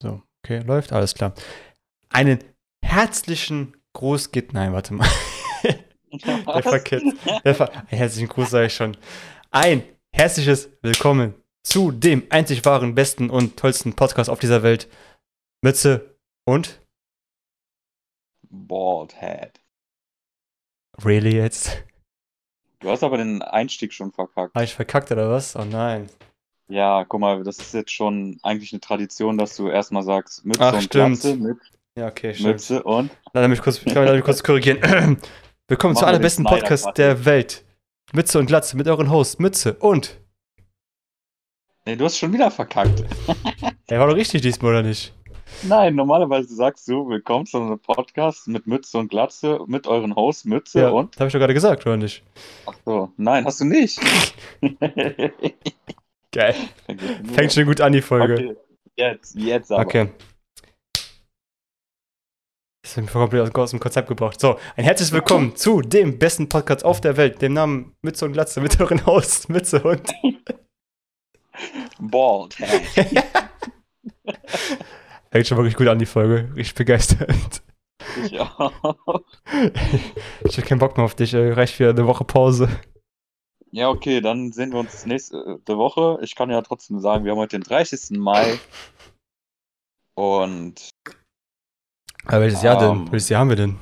So, okay, läuft, alles klar. Einen herzlichen Gruß geht. Nein, warte mal. der verkehrt. Der ver herzlichen Gruß sage ich schon. Ein herzliches Willkommen zu dem einzig wahren, besten und tollsten Podcast auf dieser Welt. Mütze und Bald Head. Really jetzt? Du hast aber den Einstieg schon verkackt. Habe ich verkackt oder was? Oh nein. Ja, guck mal, das ist jetzt schon eigentlich eine Tradition, dass du erstmal sagst Mütze Ach, und stimmt. Glatze, mit Ja, okay, stimmt. Mütze und Lass mich kurz, kann mich kurz korrigieren. Willkommen Machen zu wir allerbesten Podcast der Welt. Mütze und Glatze mit euren Hosts Mütze und. Nee, du hast schon wieder verkackt. Der war doch richtig diesmal, oder nicht? Nein, normalerweise sagst du, willkommen zu einem Podcast mit Mütze und Glatze, mit euren Hosts Mütze Ja, und. das habe ich doch gerade gesagt, oder nicht? Ach so, nein, hast du nicht. Geil. Fängt schon gut an, die Folge. Okay, jetzt, jetzt aber. Okay. Das hat mich komplett aus dem Konzept gebracht. So, ein herzliches Willkommen zu dem besten Podcast auf der Welt, dem Namen Mütze und Glatze mit euren Hosts Mütze und. Bald. Fängt schon wirklich gut an, die Folge. Richtig begeistert. Ich auch. Ich hab keinen Bock mehr auf dich, ey. reicht wieder eine Woche Pause. Ja, okay, dann sehen wir uns nächste äh, Woche. Ich kann ja trotzdem sagen, wir haben heute den 30. Mai. Und Aber welches Jahr denn? Ähm. Welches Jahr haben wir denn?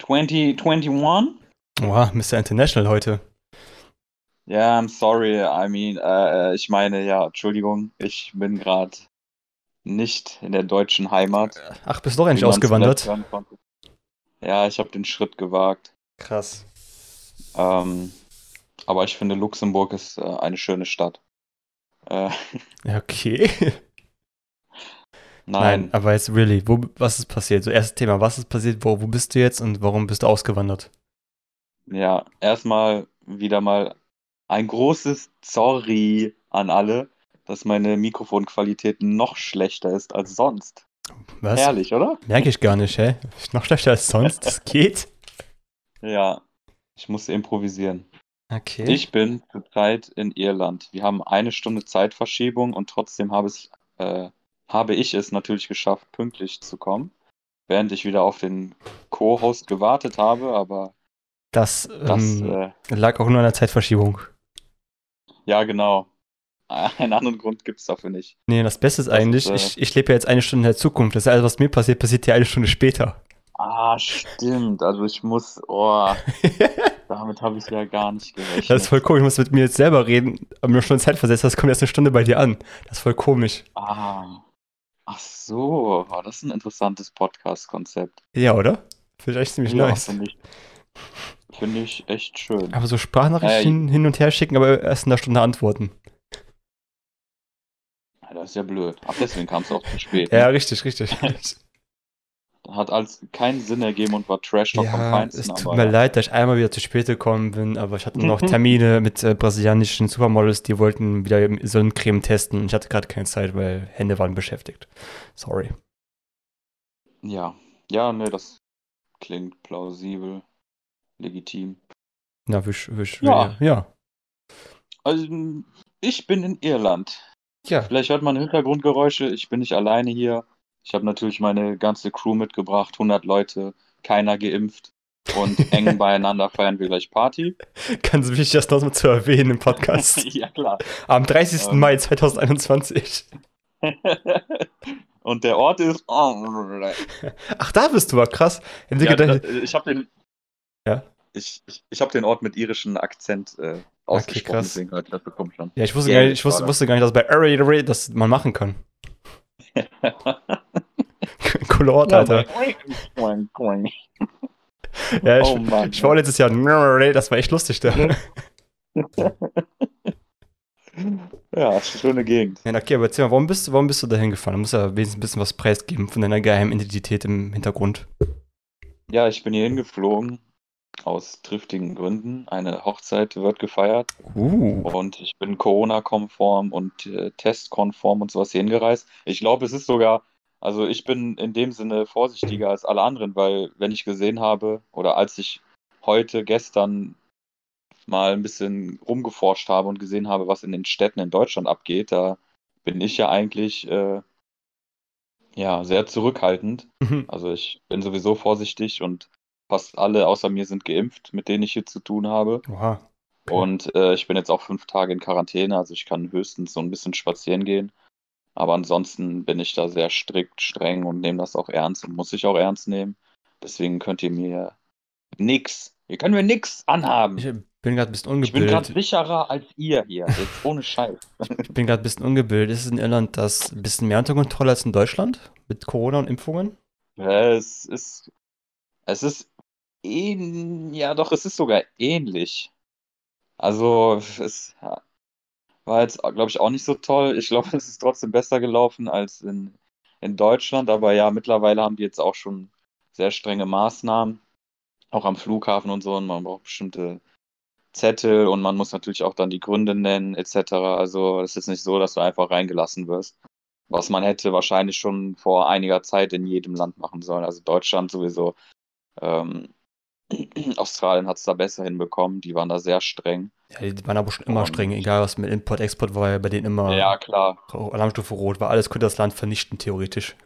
2021? Oha, Mr. International heute. Ja, I'm sorry. I mean, äh, ich meine, ja, Entschuldigung, ich bin gerade nicht in der deutschen Heimat. Ach, bist du doch man's ausgewandert? Ja, ich habe den Schritt gewagt. Krass. Ähm, aber ich finde, Luxemburg ist äh, eine schöne Stadt. Äh, okay. nein, aber jetzt really, wo, was ist passiert? So, erstes Thema, was ist passiert? Wo, wo bist du jetzt und warum bist du ausgewandert? ja, erstmal wieder mal ein großes Sorry an alle, dass meine Mikrofonqualität noch schlechter ist als sonst. Was? Herrlich, oder? Merke ich gar nicht, hä? Noch schlechter als sonst. Das geht. Ja, ich muss improvisieren. Okay. Ich bin zurzeit in Irland. Wir haben eine Stunde Zeitverschiebung und trotzdem habe, es, äh, habe ich es natürlich geschafft, pünktlich zu kommen, während ich wieder auf den Co-Host gewartet habe, aber das das, ähm, äh, lag auch nur an der Zeitverschiebung. ja genau. Einen anderen Grund gibt es dafür nicht. Nee, das Beste ist Das eigentlich, ist, ich, ich lebe ja jetzt eine Stunde in der Zukunft. Das heißt, alles, was mir passiert, passiert ja eine Stunde später. Ah, stimmt. Also ich muss, oh, damit habe ich ja gar nicht gerechnet. Das ist voll komisch. Ich muss mit mir jetzt selber reden, aber nur schon Zeit versetzt. Das kommt erst eine Stunde bei dir an. Das ist voll komisch. Ah, ach so, oh, das ist ein interessantes Podcast-Konzept. Ja, oder? Finde ich echt ziemlich Ja, nice. finde ich, finde ich echt schön. Aber so Sprachnachrichten Äh, hin, und her schicken, aber erst in einer Stunde antworten. Ja, das ist ja blöd. Ach, deswegen kam es auch zu spät. Ja, ne? richtig, richtig. Hat alles keinen Sinn ergeben und war Trash Talk vom Ja, Feinsten. es tut mir leid, dass ich einmal wieder zu spät gekommen bin, aber ich hatte noch Termine mit äh, brasilianischen Supermodels, die wollten wieder Sonnencreme testen und ich hatte gerade keine Zeit, weil Hände waren beschäftigt. Sorry. Ja, ja, ne, das klingt plausibel, legitim. Na, wisch, wisch, Ja. ja. Also, ich bin in Irland. Ja, Vielleicht hört man Hintergrundgeräusche. Ich bin nicht alleine hier. Ich habe natürlich meine ganze Crew mitgebracht, 100 Leute, keiner geimpft. Und eng beieinander feiern wir gleich Party. ganz wichtig, das noch mal zu erwähnen im Podcast. ja, klar. Am 30. Ähm. Mai 2021. Und der Ort ist. Ach, da bist du, war krass. Ja, da- ich habe den. Ja? Ich, ich, ich habe den Ort mit irischem Akzent äh, ausgesprochen, krass. deswegen hört das bekommen schon. ja, ich wusste, Ja, gar nicht, ich wusste, wusste gar nicht, dass bei Array Array das man machen kann. Cooler Ort, Alter. Ja, ich, oh Mann. ich war letztes Jahr das war echt lustig da. Ja, schöne Gegend. Ja, okay, aber erzähl mal, warum bist, du- warum bist du da hingefahren? Du musst ja wenigstens ein bisschen was preisgeben von deiner geheimen Identität im Hintergrund. Ja, ich bin hier hingeflogen. Aus triftigen Gründen. Eine Hochzeit wird gefeiert Uh. und ich bin Corona-konform und äh, testkonform und sowas hier hingereist. Ich glaube, es ist sogar, also ich bin in dem Sinne vorsichtiger als alle anderen, weil wenn ich gesehen habe oder als ich heute, gestern mal ein bisschen rumgeforscht habe und gesehen habe, was in den Städten in Deutschland abgeht, da bin ich ja eigentlich äh, ja sehr zurückhaltend. Mhm. Also ich bin sowieso vorsichtig und fast alle außer mir sind geimpft, mit denen ich hier zu tun habe. Oha. Okay. Und äh, ich bin jetzt auch fünf Tage in Quarantäne, also ich kann höchstens so ein bisschen spazieren gehen. Aber ansonsten bin ich da sehr strikt, streng und nehme das auch ernst und muss ich auch ernst nehmen. Deswegen könnt ihr mir nix, ihr könnt mir nix anhaben. Ich bin gerade ein bisschen Ich bin gerade ungebildet. sicherer als ihr hier, jetzt ohne Scheiß. Ich bin gerade ein bisschen ungebildet. Ist es in Irland das ein bisschen mehr unter Kontrolle als in Deutschland? Mit Corona und Impfungen? Es ist, es ist, ähn, ja doch, es ist sogar ähnlich. Also, es war jetzt, glaube ich, auch nicht so toll. Ich glaube, es ist trotzdem besser gelaufen als in, in Deutschland. Aber ja, mittlerweile haben die jetzt auch schon sehr strenge Maßnahmen, auch am Flughafen und so. Und man braucht bestimmte Zettel und man muss natürlich auch dann die Gründe nennen, etc. Also, es ist nicht so, dass du einfach reingelassen wirst. Was man hätte wahrscheinlich schon vor einiger Zeit in jedem Land machen sollen. Also Deutschland sowieso. Ähm, Australien hat es da besser hinbekommen. Die waren da sehr streng. Ja, die waren aber schon immer Und- streng, egal was mit Import, Export war ja bei denen immer Ja, klar. Alarmstufe Rot war. Alles könnte das Land vernichten, theoretisch.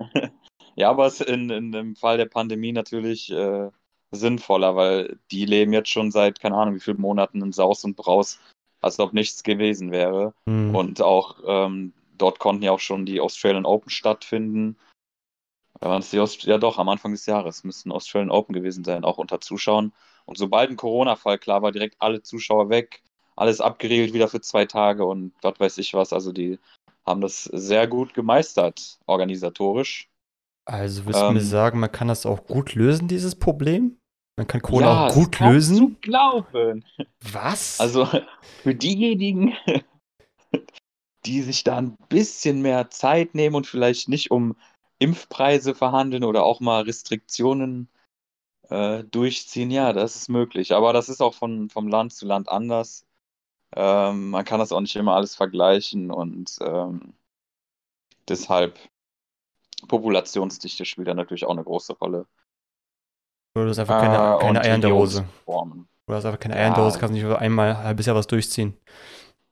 Ja, aber es ist in, in dem Fall der Pandemie natürlich äh, sinnvoller, weil die leben jetzt schon seit, keine Ahnung, wie vielen Monaten in Saus und Braus, als ob nichts gewesen wäre. Hm. Und auch ähm, dort konnten ja auch schon die Australian Open stattfinden. Ja, waren es die Aust ja doch, am Anfang des Jahres müssten Australian Open gewesen sein, auch unter Zuschauern. Und sobald ein Corona-Fall klar war, direkt alle Zuschauer weg, alles abgeriegelt wieder für zwei Tage und was weiß ich was. Also die haben das sehr gut gemeistert, organisatorisch. Also willst du mir ähm, sagen, man kann das auch gut lösen, dieses Problem? Man kann Corona Ja, auch gut lösen? Zu glauben. Was? Also für diejenigen, die sich da ein bisschen mehr Zeit nehmen und vielleicht nicht um Impfpreise verhandeln oder auch mal Restriktionen äh, durchziehen, ja, das ist möglich. Aber das ist auch von, vom Land zu Land anders. Ähm, man kann das auch nicht immer alles vergleichen und ähm, deshalb Populationsdichte spielt da natürlich auch eine große Rolle. Oder du hast einfach keine, Äh, keine Eier in der Hose. Du hast einfach keine. Eier in der Hose, kannst nicht über einmal ein halbes Jahr was durchziehen.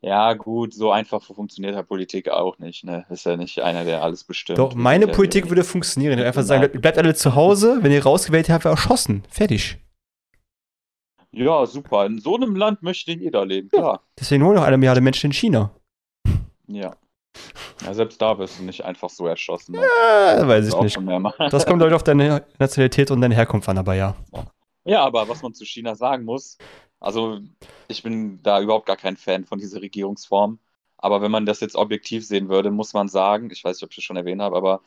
Ja, gut, so einfach funktioniert ja Politik auch nicht, ne? Ist ja nicht einer, der alles bestimmt. Doch, Wir meine ja Politik würde funktionieren. Die einfach Ja. sagen, bleibt alle zu Hause, wenn ihr rausgewählt habt, wird erschossen. Fertig. Ja, super. In so einem Land möchte jeder leben, klar. Deswegen holen noch eine Milliarde Menschen in China. Ja. Ja, selbst da wirst du nicht einfach so erschossen. Ne? Äh, weiß ich auch nicht. Das kommt Leute auf deine Nationalität und deine Herkunft an, aber ja. Ja, aber was man zu China sagen muss, also ich bin da überhaupt gar kein Fan von dieser Regierungsform. Aber wenn man das jetzt objektiv sehen würde, muss man sagen, ich weiß nicht, ob ich das schon erwähnt habe, aber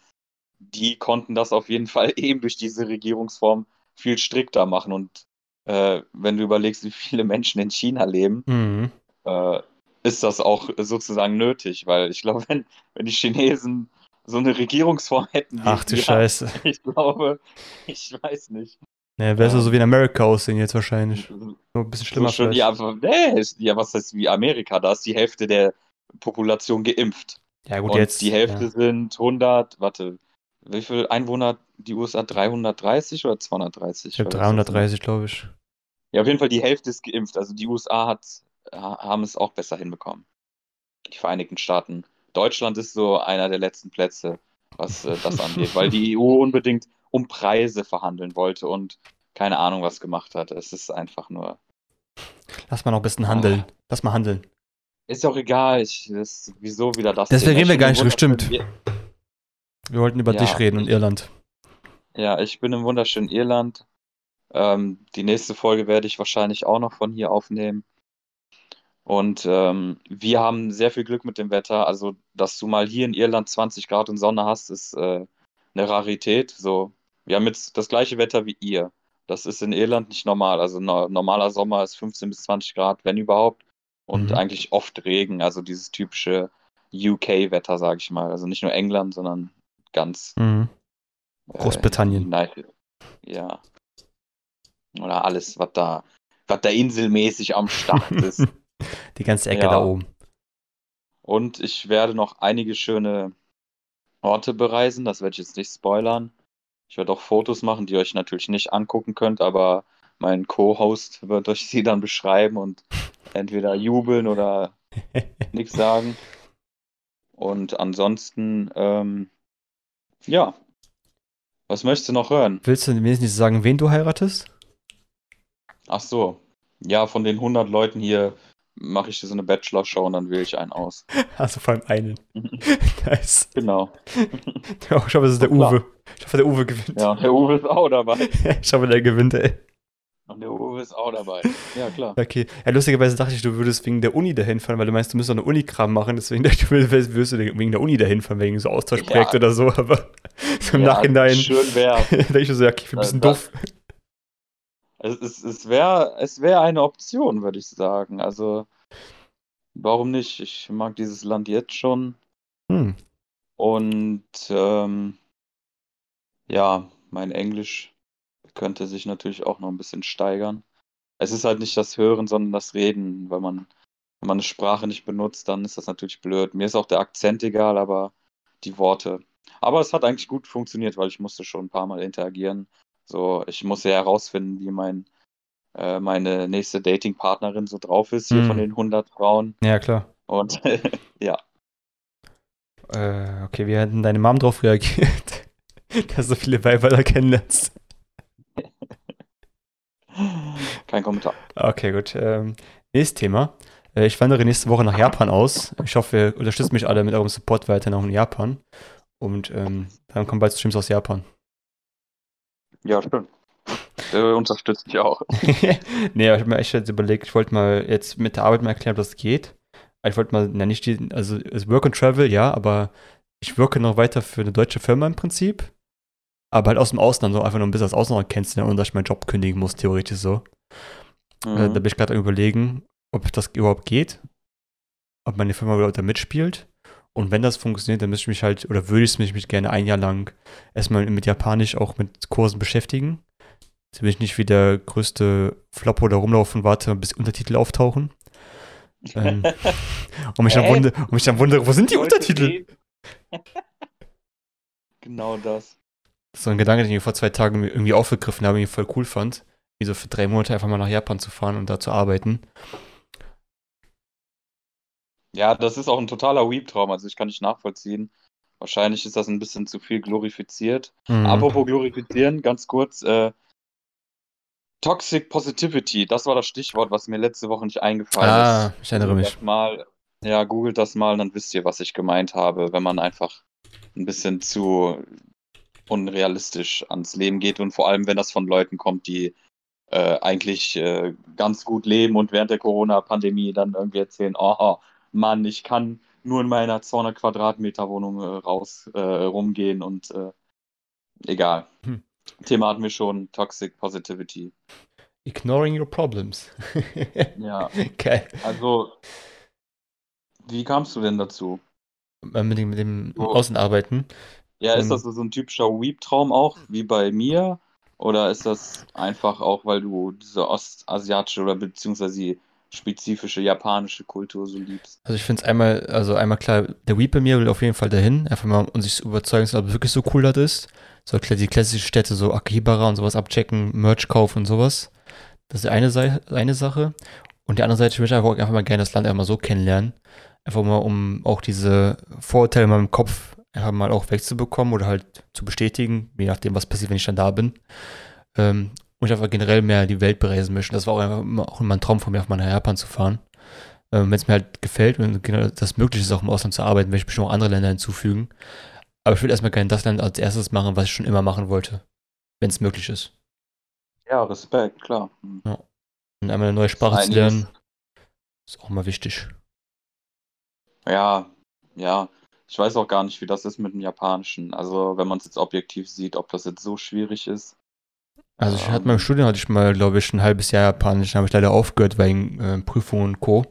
die konnten das auf jeden Fall eben durch diese Regierungsform viel strikter machen. Und äh, wenn du überlegst, wie viele Menschen in China leben, Mhm. äh, ist das auch sozusagen nötig, weil ich glaube, wenn, wenn die Chinesen so eine Regierungsform hätten, Ach du wir, Scheiße. ich glaube, ich weiß nicht. Naja, du Ja. so wie in Amerika aussehen jetzt wahrscheinlich. So Nur ein bisschen schlimmer schon, vielleicht. ja, nee, ist- ja, was heißt wie Amerika? Da ist die Hälfte der Population geimpft. Ja, gut, Und jetzt. die Hälfte Ja. sind 100, warte, wie viel Einwohner die USA? 330 oder 230? Ich nicht. 330, glaube ich. Ja, auf jeden Fall die Hälfte ist geimpft. Also die USA hat, ha- haben es auch besser hinbekommen. Die Vereinigten Staaten. Deutschland ist so einer der letzten Plätze, was äh, das angeht, weil die EU unbedingt um Preise verhandeln wollte und keine Ahnung was gemacht hat. Es ist einfach nur. Lass mal noch ein bisschen handeln. Lass mal handeln. Ist ja auch egal. Ich, das, wieso wieder das? Deswegen reden wir gar nicht im drüber, wunderschönen Wir wollten über Ja, dich reden und Irland. Ir- Ja, ich bin im wunderschönen Irland. Ähm, die nächste Folge werde ich wahrscheinlich auch noch von hier aufnehmen. Und ähm, wir haben sehr viel Glück mit dem Wetter. Also, dass du mal hier in Irland 20 Grad und Sonne hast, ist äh, eine Rarität. So, wir haben jetzt das gleiche Wetter wie ihr. Das ist in Irland nicht normal. Also no normaler Sommer ist 15 bis 20 Grad, wenn überhaupt. Und Mhm. eigentlich oft Regen, also dieses typische UK-Wetter, sage ich mal. Also nicht nur England, sondern ganz Mhm. äh, Großbritannien. United. Ja. Oder alles, was da, was da inselmäßig am Start ist. Die ganze Ecke Ja. da oben. Und ich werde noch einige schöne Orte bereisen. Das werde ich jetzt nicht spoilern. Ich werde auch Fotos machen, die ihr euch natürlich nicht angucken könnt, aber mein Co-Host wird euch sie dann beschreiben und entweder jubeln oder nichts sagen. Und ansonsten, ähm, ja. Was möchtest du noch hören? Willst du nicht sagen, wen du heiratest? Ach so. Ja, von den 100 Leuten hier mache ich so eine Bachelor-Show und dann wähle ich einen aus. Also vor allem einen. nice. Genau. Ja, ich hoffe, es ist der Klar. Uwe. Ich hoffe, der Uwe gewinnt. Ja, der Uwe ist auch dabei. Ich hoffe, der gewinnt, ey. Und der Uwe ist auch dabei. Ja, klar. Okay. Ja, lustigerweise dachte ich, du würdest wegen der Uni dahin fahren, weil du meinst, du müsstest auch eine Uni-Kram machen. Deswegen dachte ich, du würdest du wegen der Uni dahin fahren, wegen so Austauschprojekt Ja. oder so. Aber so im Ja, Nachhinein Schön wäre. denke ich so, ja, okay, ich bin ein bisschen Das- doof. Es, es, es wäre es wär eine Option, würde ich sagen. Also, warum nicht? Ich mag dieses Land jetzt schon. Hm. Und ähm, ja, mein Englisch könnte sich natürlich auch noch ein bisschen steigern. Es ist halt nicht das Hören, sondern das Reden. Weil man, wenn man eine Sprache nicht benutzt, dann ist das natürlich blöd. Mir ist auch der Akzent egal, aber die Worte. Aber es hat eigentlich gut funktioniert, weil ich musste schon ein paar Mal interagieren. So, ich musste ja herausfinden, wie mein, äh, meine nächste Dating-Partnerin so drauf ist, hier Hm. von den 100 Frauen. Ja, klar. Und ja, Äh, okay, wie hat denn deine Mom drauf reagiert? Dass du so viele Weiber kennenlernst. kein Kommentar. Okay, gut. Ähm, nächstes Thema. Äh, ich wandere nächste Woche nach Japan aus. Ich hoffe, ihr unterstützt mich alle mit eurem Support weiterhin auch in Japan. Und ähm, dann kommen bald Streams aus Japan. Ja, schön. Der unterstützt mich auch. nee, aber ich habe mir echt jetzt überlegt, ich wollte mal jetzt mit der Arbeit mal erklären, ob das geht. Ich wollte mal, na nicht die, also es Work and Travel, ja, aber ich wirke noch weiter für eine deutsche Firma im Prinzip. Aber halt aus dem Ausland, so einfach nur ein bisschen das Ausland kennenzulernen, ohne dass ich meinen Job kündigen muss, theoretisch so. Äh, da Mhm. bin ich gerade am überlegen, ob das überhaupt geht. Ob meine Firma überhaupt da mitspielt. Und wenn das funktioniert, dann müsste ich mich halt, oder würde ich mich, gerne ein Jahr lang erstmal mit Japanisch auch mit Kursen beschäftigen. Will ich nicht wie der größte Floppo da rumlaufen und warte, bis Untertitel auftauchen. Ähm, und, mich dann Hä? wundere, und mich dann wundere, wo sind die Untertitel? genau das. Das ist so ein Gedanke, den ich vor zwei Tagen irgendwie aufgegriffen habe, den ich voll cool fand. Wie so für drei Monate einfach mal nach Japan zu fahren und da zu arbeiten. Ja, das ist auch ein totaler Weep-Traum, also ich kann nicht nachvollziehen. Wahrscheinlich ist das ein bisschen zu viel glorifiziert. Mhm. Apropos glorifizieren, ganz kurz, äh, Toxic Positivity, das war das Stichwort, was mir letzte Woche nicht eingefallen Ah, ist. ich erinnere mich. Mal, ja, googelt das mal, dann wisst ihr, was ich gemeint habe, wenn man einfach ein bisschen zu unrealistisch ans Leben geht und vor allem, wenn das von Leuten kommt, die äh, eigentlich äh, ganz gut leben und während der Corona-Pandemie dann irgendwie erzählen, oh Mann, ich kann nur in meiner 200 Quadratmeter Wohnung äh, raus äh, rumgehen und äh, egal. Hm. Thema hatten wir schon, Toxic Positivity. Ignoring your problems. Ja, Geil. also wie kamst du denn dazu? Äh, Mit dem, mit dem Oh. Außenarbeiten. Ja, ist Ähm. das so ein typischer Weep-Traum auch, wie bei mir? Oder ist das einfach auch, weil du diese ostasiatische oder beziehungsweise die spezifische japanische Kultur so liebst? Also ich finde es einmal, also einmal klar, der Weep bei mir will auf jeden Fall dahin, einfach mal um sich zu überzeugen, ob es wirklich so cool das ist. So die klassischen Städte, so Akibara und sowas abchecken, Merch kaufen und sowas. Das ist eine, eine Sache. Und die andere Seite, ich möchte einfach, einfach mal gerne das Land einfach mal so kennenlernen. Einfach mal, um auch diese Vorurteile in meinem Kopf einfach mal auch wegzubekommen oder halt zu bestätigen, je nachdem, was passiert, wenn ich dann da bin. Ähm, und ich einfach generell mehr die Welt bereisen möchte. Das war auch, immer, auch immer ein Traum von mir, einfach mal nach Japan zu fahren. Ähm, wenn es mir halt gefällt und genau das möglich ist, auch im Ausland zu arbeiten, werde ich bestimmt auch andere Länder hinzufügen. Aber ich will erstmal gerne das Land als erstes machen, was ich schon immer machen wollte. Wenn es möglich ist. Ja, Respekt, klar. Hm. Und einmal eine neue Sprache zu lernen, ist auch mal wichtig. Ja, ja. Ich weiß auch gar nicht, wie das ist mit dem Japanischen. Also, wenn man es jetzt objektiv sieht, ob das jetzt so schwierig ist. Also ich hatte beim Studium hatte ich mal, glaube ich, ein halbes Jahr Japanisch, dann habe ich leider aufgehört wegen äh, Prüfungen und Co.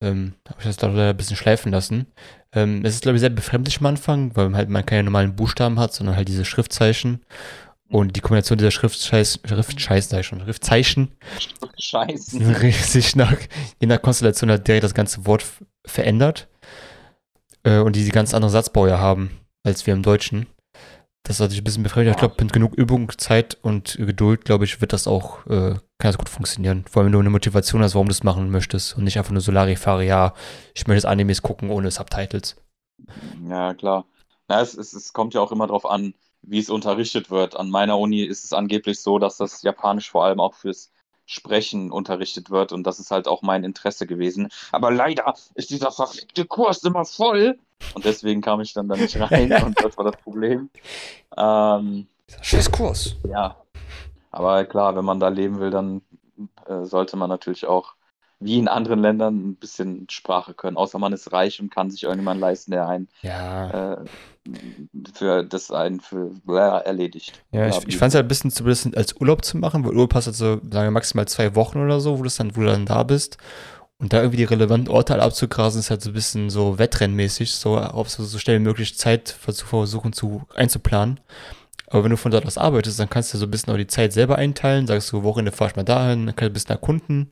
Ähm, habe ich das da leider ein bisschen schleifen lassen. Ähm, es ist, glaube ich, sehr befremdlich am Anfang, weil man halt man keine normalen Buchstaben hat, sondern halt diese Schriftzeichen. Und die Kombination dieser Schriftscheiß, Schriftscheiß, sag ich schon, Schriftzeichen Scheiße. sich nach, je nach Konstellation hat direkt das ganze Wort verändert. Äh, und die, die ganz andere Satzbauer haben als wir im Deutschen. Das hat sich ein bisschen befremdlich. Ich glaube, mit genug Übung, Zeit und Geduld, glaube ich, wird das auch, äh, kann gut funktionieren. Vor allem, wenn du eine Motivation hast, warum du das machen möchtest und nicht einfach nur Solarifare, ja, ich möchte jetzt Animes gucken ohne Subtitles. Ja, klar. Na, es, es, es kommt ja auch immer darauf an, wie es unterrichtet wird. An meiner Uni ist es angeblich so, dass das Japanisch vor allem auch fürs Sprechen unterrichtet wird und das ist halt auch mein Interesse gewesen. Aber leider ist dieser verfickte Kurs immer voll und deswegen kam ich dann da nicht rein und das war das Problem. Ähm, Scheiß Kurs. Ja, aber klar, wenn man da leben will, dann äh, sollte man natürlich auch wie in anderen Ländern ein bisschen Sprache können, außer man ist reich und kann sich irgendjemand leisten, der einen Ja. äh, für das einen für bläh, erledigt. Ja, ich, ich fand es halt ein bisschen zu bisschen als Urlaub zu machen, weil Urlaub hast halt so, sagen wir, maximal zwei Wochen oder so, wo, das dann, wo du dann da bist. Und da irgendwie die relevanten Orte halt abzugrasen, ist halt so ein bisschen so wettrennmäßig, so auf so, so schnell wie möglich Zeit zu versuchen zu einzuplanen. Aber wenn du von dort aus arbeitest, dann kannst du so ein bisschen auch die Zeit selber einteilen, sagst du, Wochenende fahr ich mal dahin, dann kannst du ein bisschen erkunden.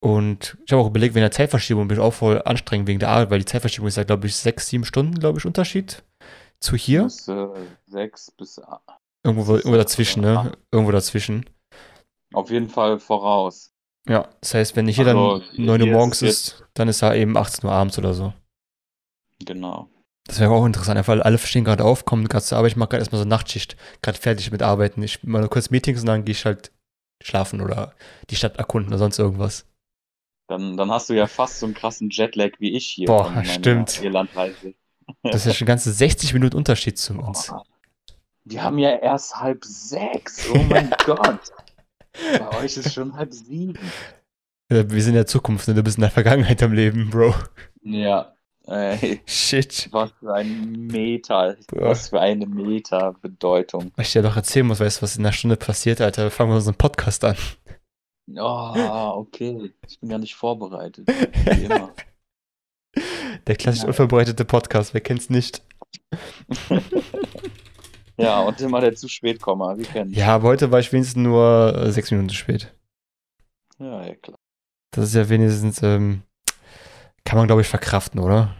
Und ich habe auch überlegt, wegen der Zeitverschiebung bin ich auch voll anstrengend wegen der Arbeit, weil die Zeitverschiebung ist ja, glaube ich, sechs, sieben Stunden, glaube ich, Unterschied zu hier. Bis, äh, sechs bis a- Irgendwo, irgendwo dazwischen, ne? Irgendwo dazwischen. auf jeden Fall voraus. Ja, das heißt, wenn hier Also, dann 9 Uhr ist morgens es ist, dann ist da eben 18 Uhr abends oder so. Genau. Das wäre auch interessant, einfach alle stehen gerade auf, kommen gerade zur Arbeit, ich mache gerade erstmal so Nachtschicht, gerade fertig mit Arbeiten. Ich mache nur kurz Meetings und dann gehe ich halt schlafen oder die Stadt erkunden oder sonst irgendwas. Dann, dann hast du ja fast so einen krassen Jetlag wie ich hier. Boah, stimmt. Irlandreise. Das ist ja schon ganze 60 Minuten Unterschied zu uns. Boah. Wir haben ja erst halb sechs. Oh mein Gott. Bei euch ist schon halb sieben. Wir sind in der Zukunft, ne? du bist in der Vergangenheit am Leben, Bro. Ja. Ey, Shit. was für ein Meter. Boah. Was für eine Meter-Bedeutung. Was ich dir doch erzählen muss, weißt du, was in einer Stunde passiert, Alter? Fangen wir unseren Podcast an. Oh, okay. Ich bin gar nicht vorbereitet. Wie immer. Der klassisch Nein. unvorbereitete Podcast, wer kennt's nicht? Ja, und immer der zu spät komme. Wir kennen Ja, heute war ich wenigstens nur äh, sechs Minuten zu spät. Ja, ja, klar. Das ist ja wenigstens, ähm, kann man glaube ich verkraften, oder?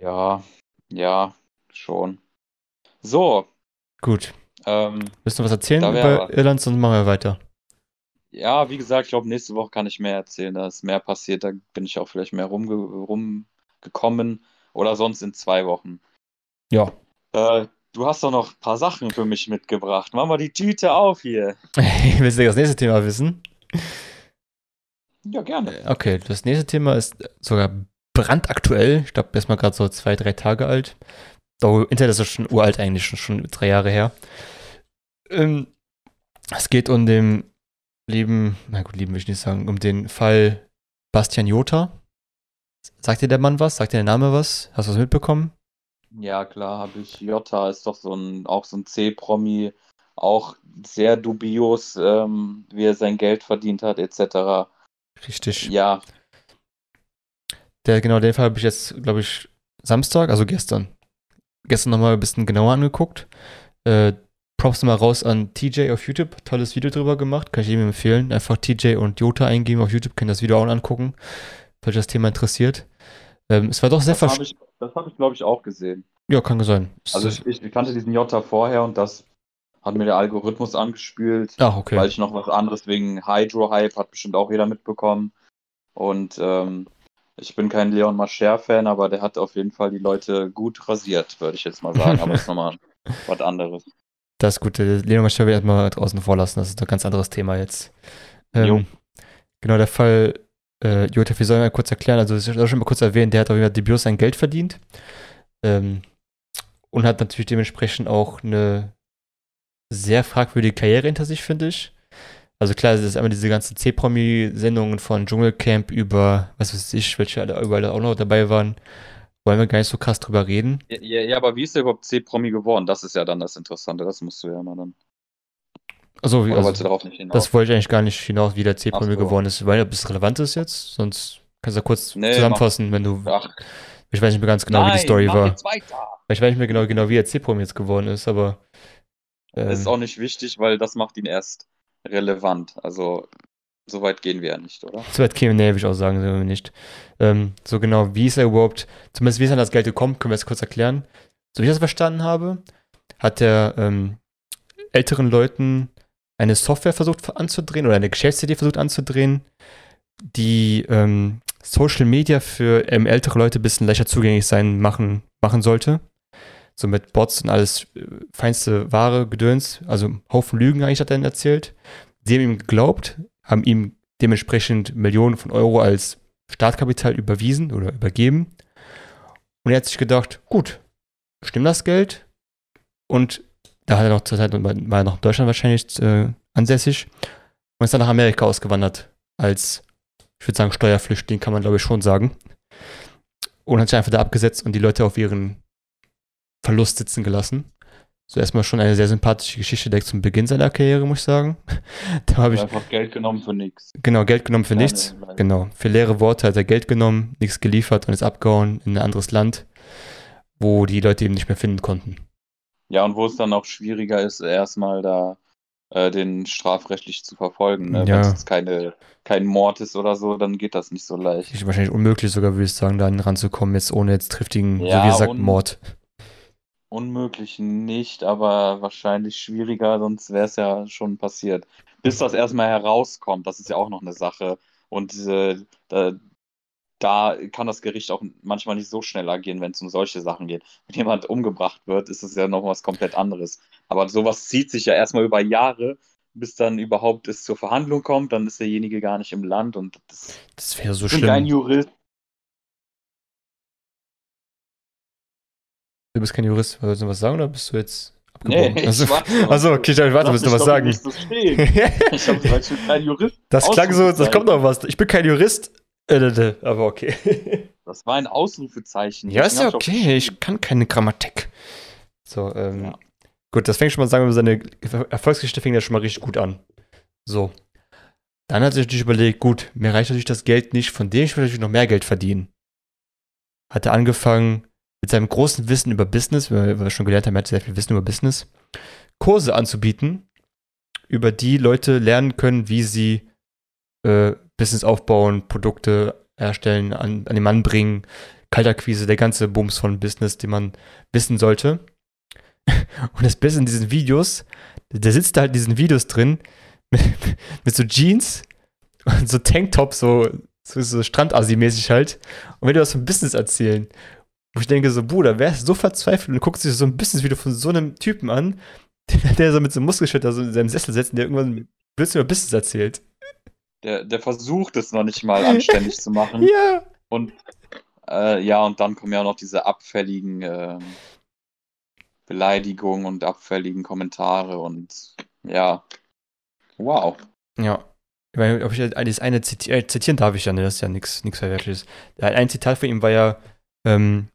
Ja, ja, schon. So, Gut. ähm, Willst du was erzählen über. Irland, sonst machen wir weiter. ja, wie gesagt, ich glaube, nächste Woche kann ich mehr erzählen. Da ist mehr passiert. Da bin ich auch vielleicht mehr rumge rumgekommen. Oder sonst in zwei Wochen. Ja. Äh, du hast doch noch ein paar Sachen für mich mitgebracht. Mach mal die Tüte auf hier. Willst du das nächste Thema wissen? Ja, gerne. Okay, das nächste Thema ist sogar brandaktuell. Ich glaube, erstmal gerade so zwei, drei Tage alt. Oh, Internet ist ja schon uralt eigentlich, schon, schon drei Jahre her. Ähm, es geht um den lieben, na gut, lieben will ich nicht sagen, um den Fall Bastian Jota. Sagt dir der Mann was? Sagt dir der Name was? Hast du das mitbekommen? Ja, klar, habe ich. Jota ist doch so ein, auch so ein C-Promi. Auch sehr dubios, ähm, wie er sein Geld verdient hat, etc. Richtig. Ja, Der, genau, den Fall habe ich jetzt, glaube ich, Samstag, also gestern. Gestern nochmal ein bisschen genauer angeguckt. Äh, Props mal raus an TJ auf YouTube. Tolles Video drüber gemacht. Kann ich jedem empfehlen. Einfach TJ und Jota eingeben auf YouTube. Könnt das Video auch angucken, falls euch das Thema interessiert. Ähm, es war doch sehr das habe ich, glaube ich, auch gesehen. Ja, kann sein. Es Also ich, ich kannte diesen Jota vorher und das hat mir der Algorithmus angespült, Ach, okay. weil ich noch was anderes wegen Hydro-Hype, hat bestimmt auch jeder mitbekommen. Und ähm, ich bin kein Leon Mascher-Fan, aber der hat auf jeden Fall die Leute gut rasiert, würde ich jetzt mal sagen. Aber das ist nochmal was anderes. Das ist gut. äh, Leon Mascher will erstmal draußen vorlassen. Das ist ein ganz anderes Thema jetzt. Ähm, genau, der Fall äh, Jota, wir sollen mal kurz erklären. Also, ich habe schon mal kurz erwähnt, der hat auf jeden Fall Debut sein Geld verdient. Ähm, und hat natürlich dementsprechend auch eine sehr fragwürdige Karriere hinter sich, finde ich. Also klar, es ist einmal diese ganzen C-Promi-Sendungen von Dschungelcamp über, was weiß ich, welche alle überall auch noch dabei waren. Wollen wir gar nicht so krass drüber reden. Ja, ja, ja, aber wie ist der überhaupt C-Promi geworden? Das ist ja dann das Interessante. Das musst du ja mal dann. Also, Oder also wolltest du darauf nicht hinaus? Das wollte ich eigentlich gar nicht hinaus, wie der C-Promi Ach so. geworden ist, weil ob es relevant ist jetzt, sonst kannst du ja kurz Nee, zusammenfassen, wenn du. Ach, Ich weiß nicht mehr ganz genau, wie die nein, Story mach war. Ich weiß nicht mehr genau, genau wie der C-Promi jetzt geworden ist, aber. Ähm, Das ist auch nicht wichtig, weil das macht ihn erst relevant. Also, so weit gehen wir ja nicht, oder? so weit käme, nee, würde ich auch sagen, sind wir nicht. Ähm, so genau, wie ist er überhaupt, zumindest wie ist er an das Geld gekommen, können wir jetzt kurz erklären. So wie ich das verstanden habe, hat er ähm, älteren Leuten eine Software versucht anzudrehen oder eine Geschäftsidee versucht anzudrehen, die ähm, Social Media für ähm, ältere Leute ein bisschen leichter zugänglich sein machen, machen sollte. So mit Bots und alles äh, feinste Ware, Gedöns, also Haufen Lügen eigentlich hat er dann erzählt. Sie haben ihm geglaubt, haben ihm dementsprechend Millionen von Euro als Startkapital überwiesen oder übergeben. Und er hat sich gedacht, gut, stimmt das Geld? Und da hat er noch zur Zeit, war er noch in Deutschland wahrscheinlich äh, ansässig und ist dann nach Amerika ausgewandert als, ich würde sagen, Steuerflüchtling, kann man glaube ich schon sagen. Und hat sich einfach da abgesetzt und die Leute auf ihren Verlust sitzen gelassen. So erstmal schon eine sehr sympathische Geschichte direkt zum Beginn seiner Karriere, muss ich sagen. da habe ich einfach Geld genommen für nichts. Genau, Geld genommen für nichts. Nein. Genau. Für leere Worte hat er Geld genommen, nichts geliefert und ist abgehauen in ein anderes Land, wo die Leute ihn nicht mehr finden konnten. Ja, und wo es dann auch schwieriger ist, erstmal da äh, den strafrechtlich zu verfolgen. Ne? Ja. Wenn es jetzt keine, kein Mord ist oder so, dann geht das nicht so leicht. Ist wahrscheinlich unmöglich sogar, würde ich sagen, da ranzukommen, jetzt ohne jetzt triftigen, ja, wie gesagt, Mord. Unmöglich nicht, aber wahrscheinlich schwieriger, sonst wäre es ja schon passiert. Bis das erstmal herauskommt, das ist ja auch noch eine Sache. Und äh, da, da, kann das Gericht auch manchmal nicht so schnell agieren, wenn es um solche Sachen geht. Wenn jemand umgebracht wird, ist es ja noch was komplett anderes. Aber sowas zieht sich ja erstmal über Jahre, bis dann überhaupt es zur Verhandlung kommt, dann ist derjenige gar nicht im Land und das, das wäre so schlimm. Ein Jurist, Du bist kein Jurist, wolltest du was sagen oder bist du jetzt abgebrochen? Nee, also, also okay, ich warte, willst du was sagen? ich habe gesagt, ich bin kein Jurist. Das klang so, das kommt noch was. Ich bin kein Jurist, aber okay. das war ein Ausrufezeichen. Ja, ist ja okay, ich kann keine Grammatik. So, ähm, ja. gut, das fängt schon mal, sagen wir, seine Erfolgsgeschichte fängt ja schon mal richtig gut an. So. Dann hat er sich natürlich überlegt, gut, mir reicht natürlich das Geld nicht, von dem ich will natürlich noch mehr Geld verdienen. Hat er angefangen, mit seinem großen Wissen über Business, weil wir schon gelernt haben, er hat sehr viel Wissen über Business, Kurse anzubieten, über die Leute lernen können, wie sie äh, Business aufbauen, Produkte erstellen, an, an den Mann bringen, Kaltakquise, der ganze Bums von Business, den man wissen sollte. Und das Beste in diesen Videos, der sitzt da halt in diesen Videos drin mit, mit so Jeans und so Tanktop, so, so, so Strandassi-mäßig halt. Und wenn die was vom Business erzählen wo ich denke, so, Bruder, wer ist so verzweifelt und guckt sich so ein bisschen Video von so einem Typen an, der, der so mit so einem Muskelschütter so in seinem Sessel sitzt und der irgendwann Blödsinn über Business erzählt. Der, der versucht es noch nicht mal anständig zu machen. Ja. Und äh, ja, und dann kommen ja auch noch diese abfälligen äh, Beleidigungen und abfälligen Kommentare und ja. Wow. Ja. Weil, ob ich das eine zitieren, äh, zitieren darf ich ja, ne? Das ist ja nichts Verwerfliches. Ein Zitat von ihm war ja, ähm,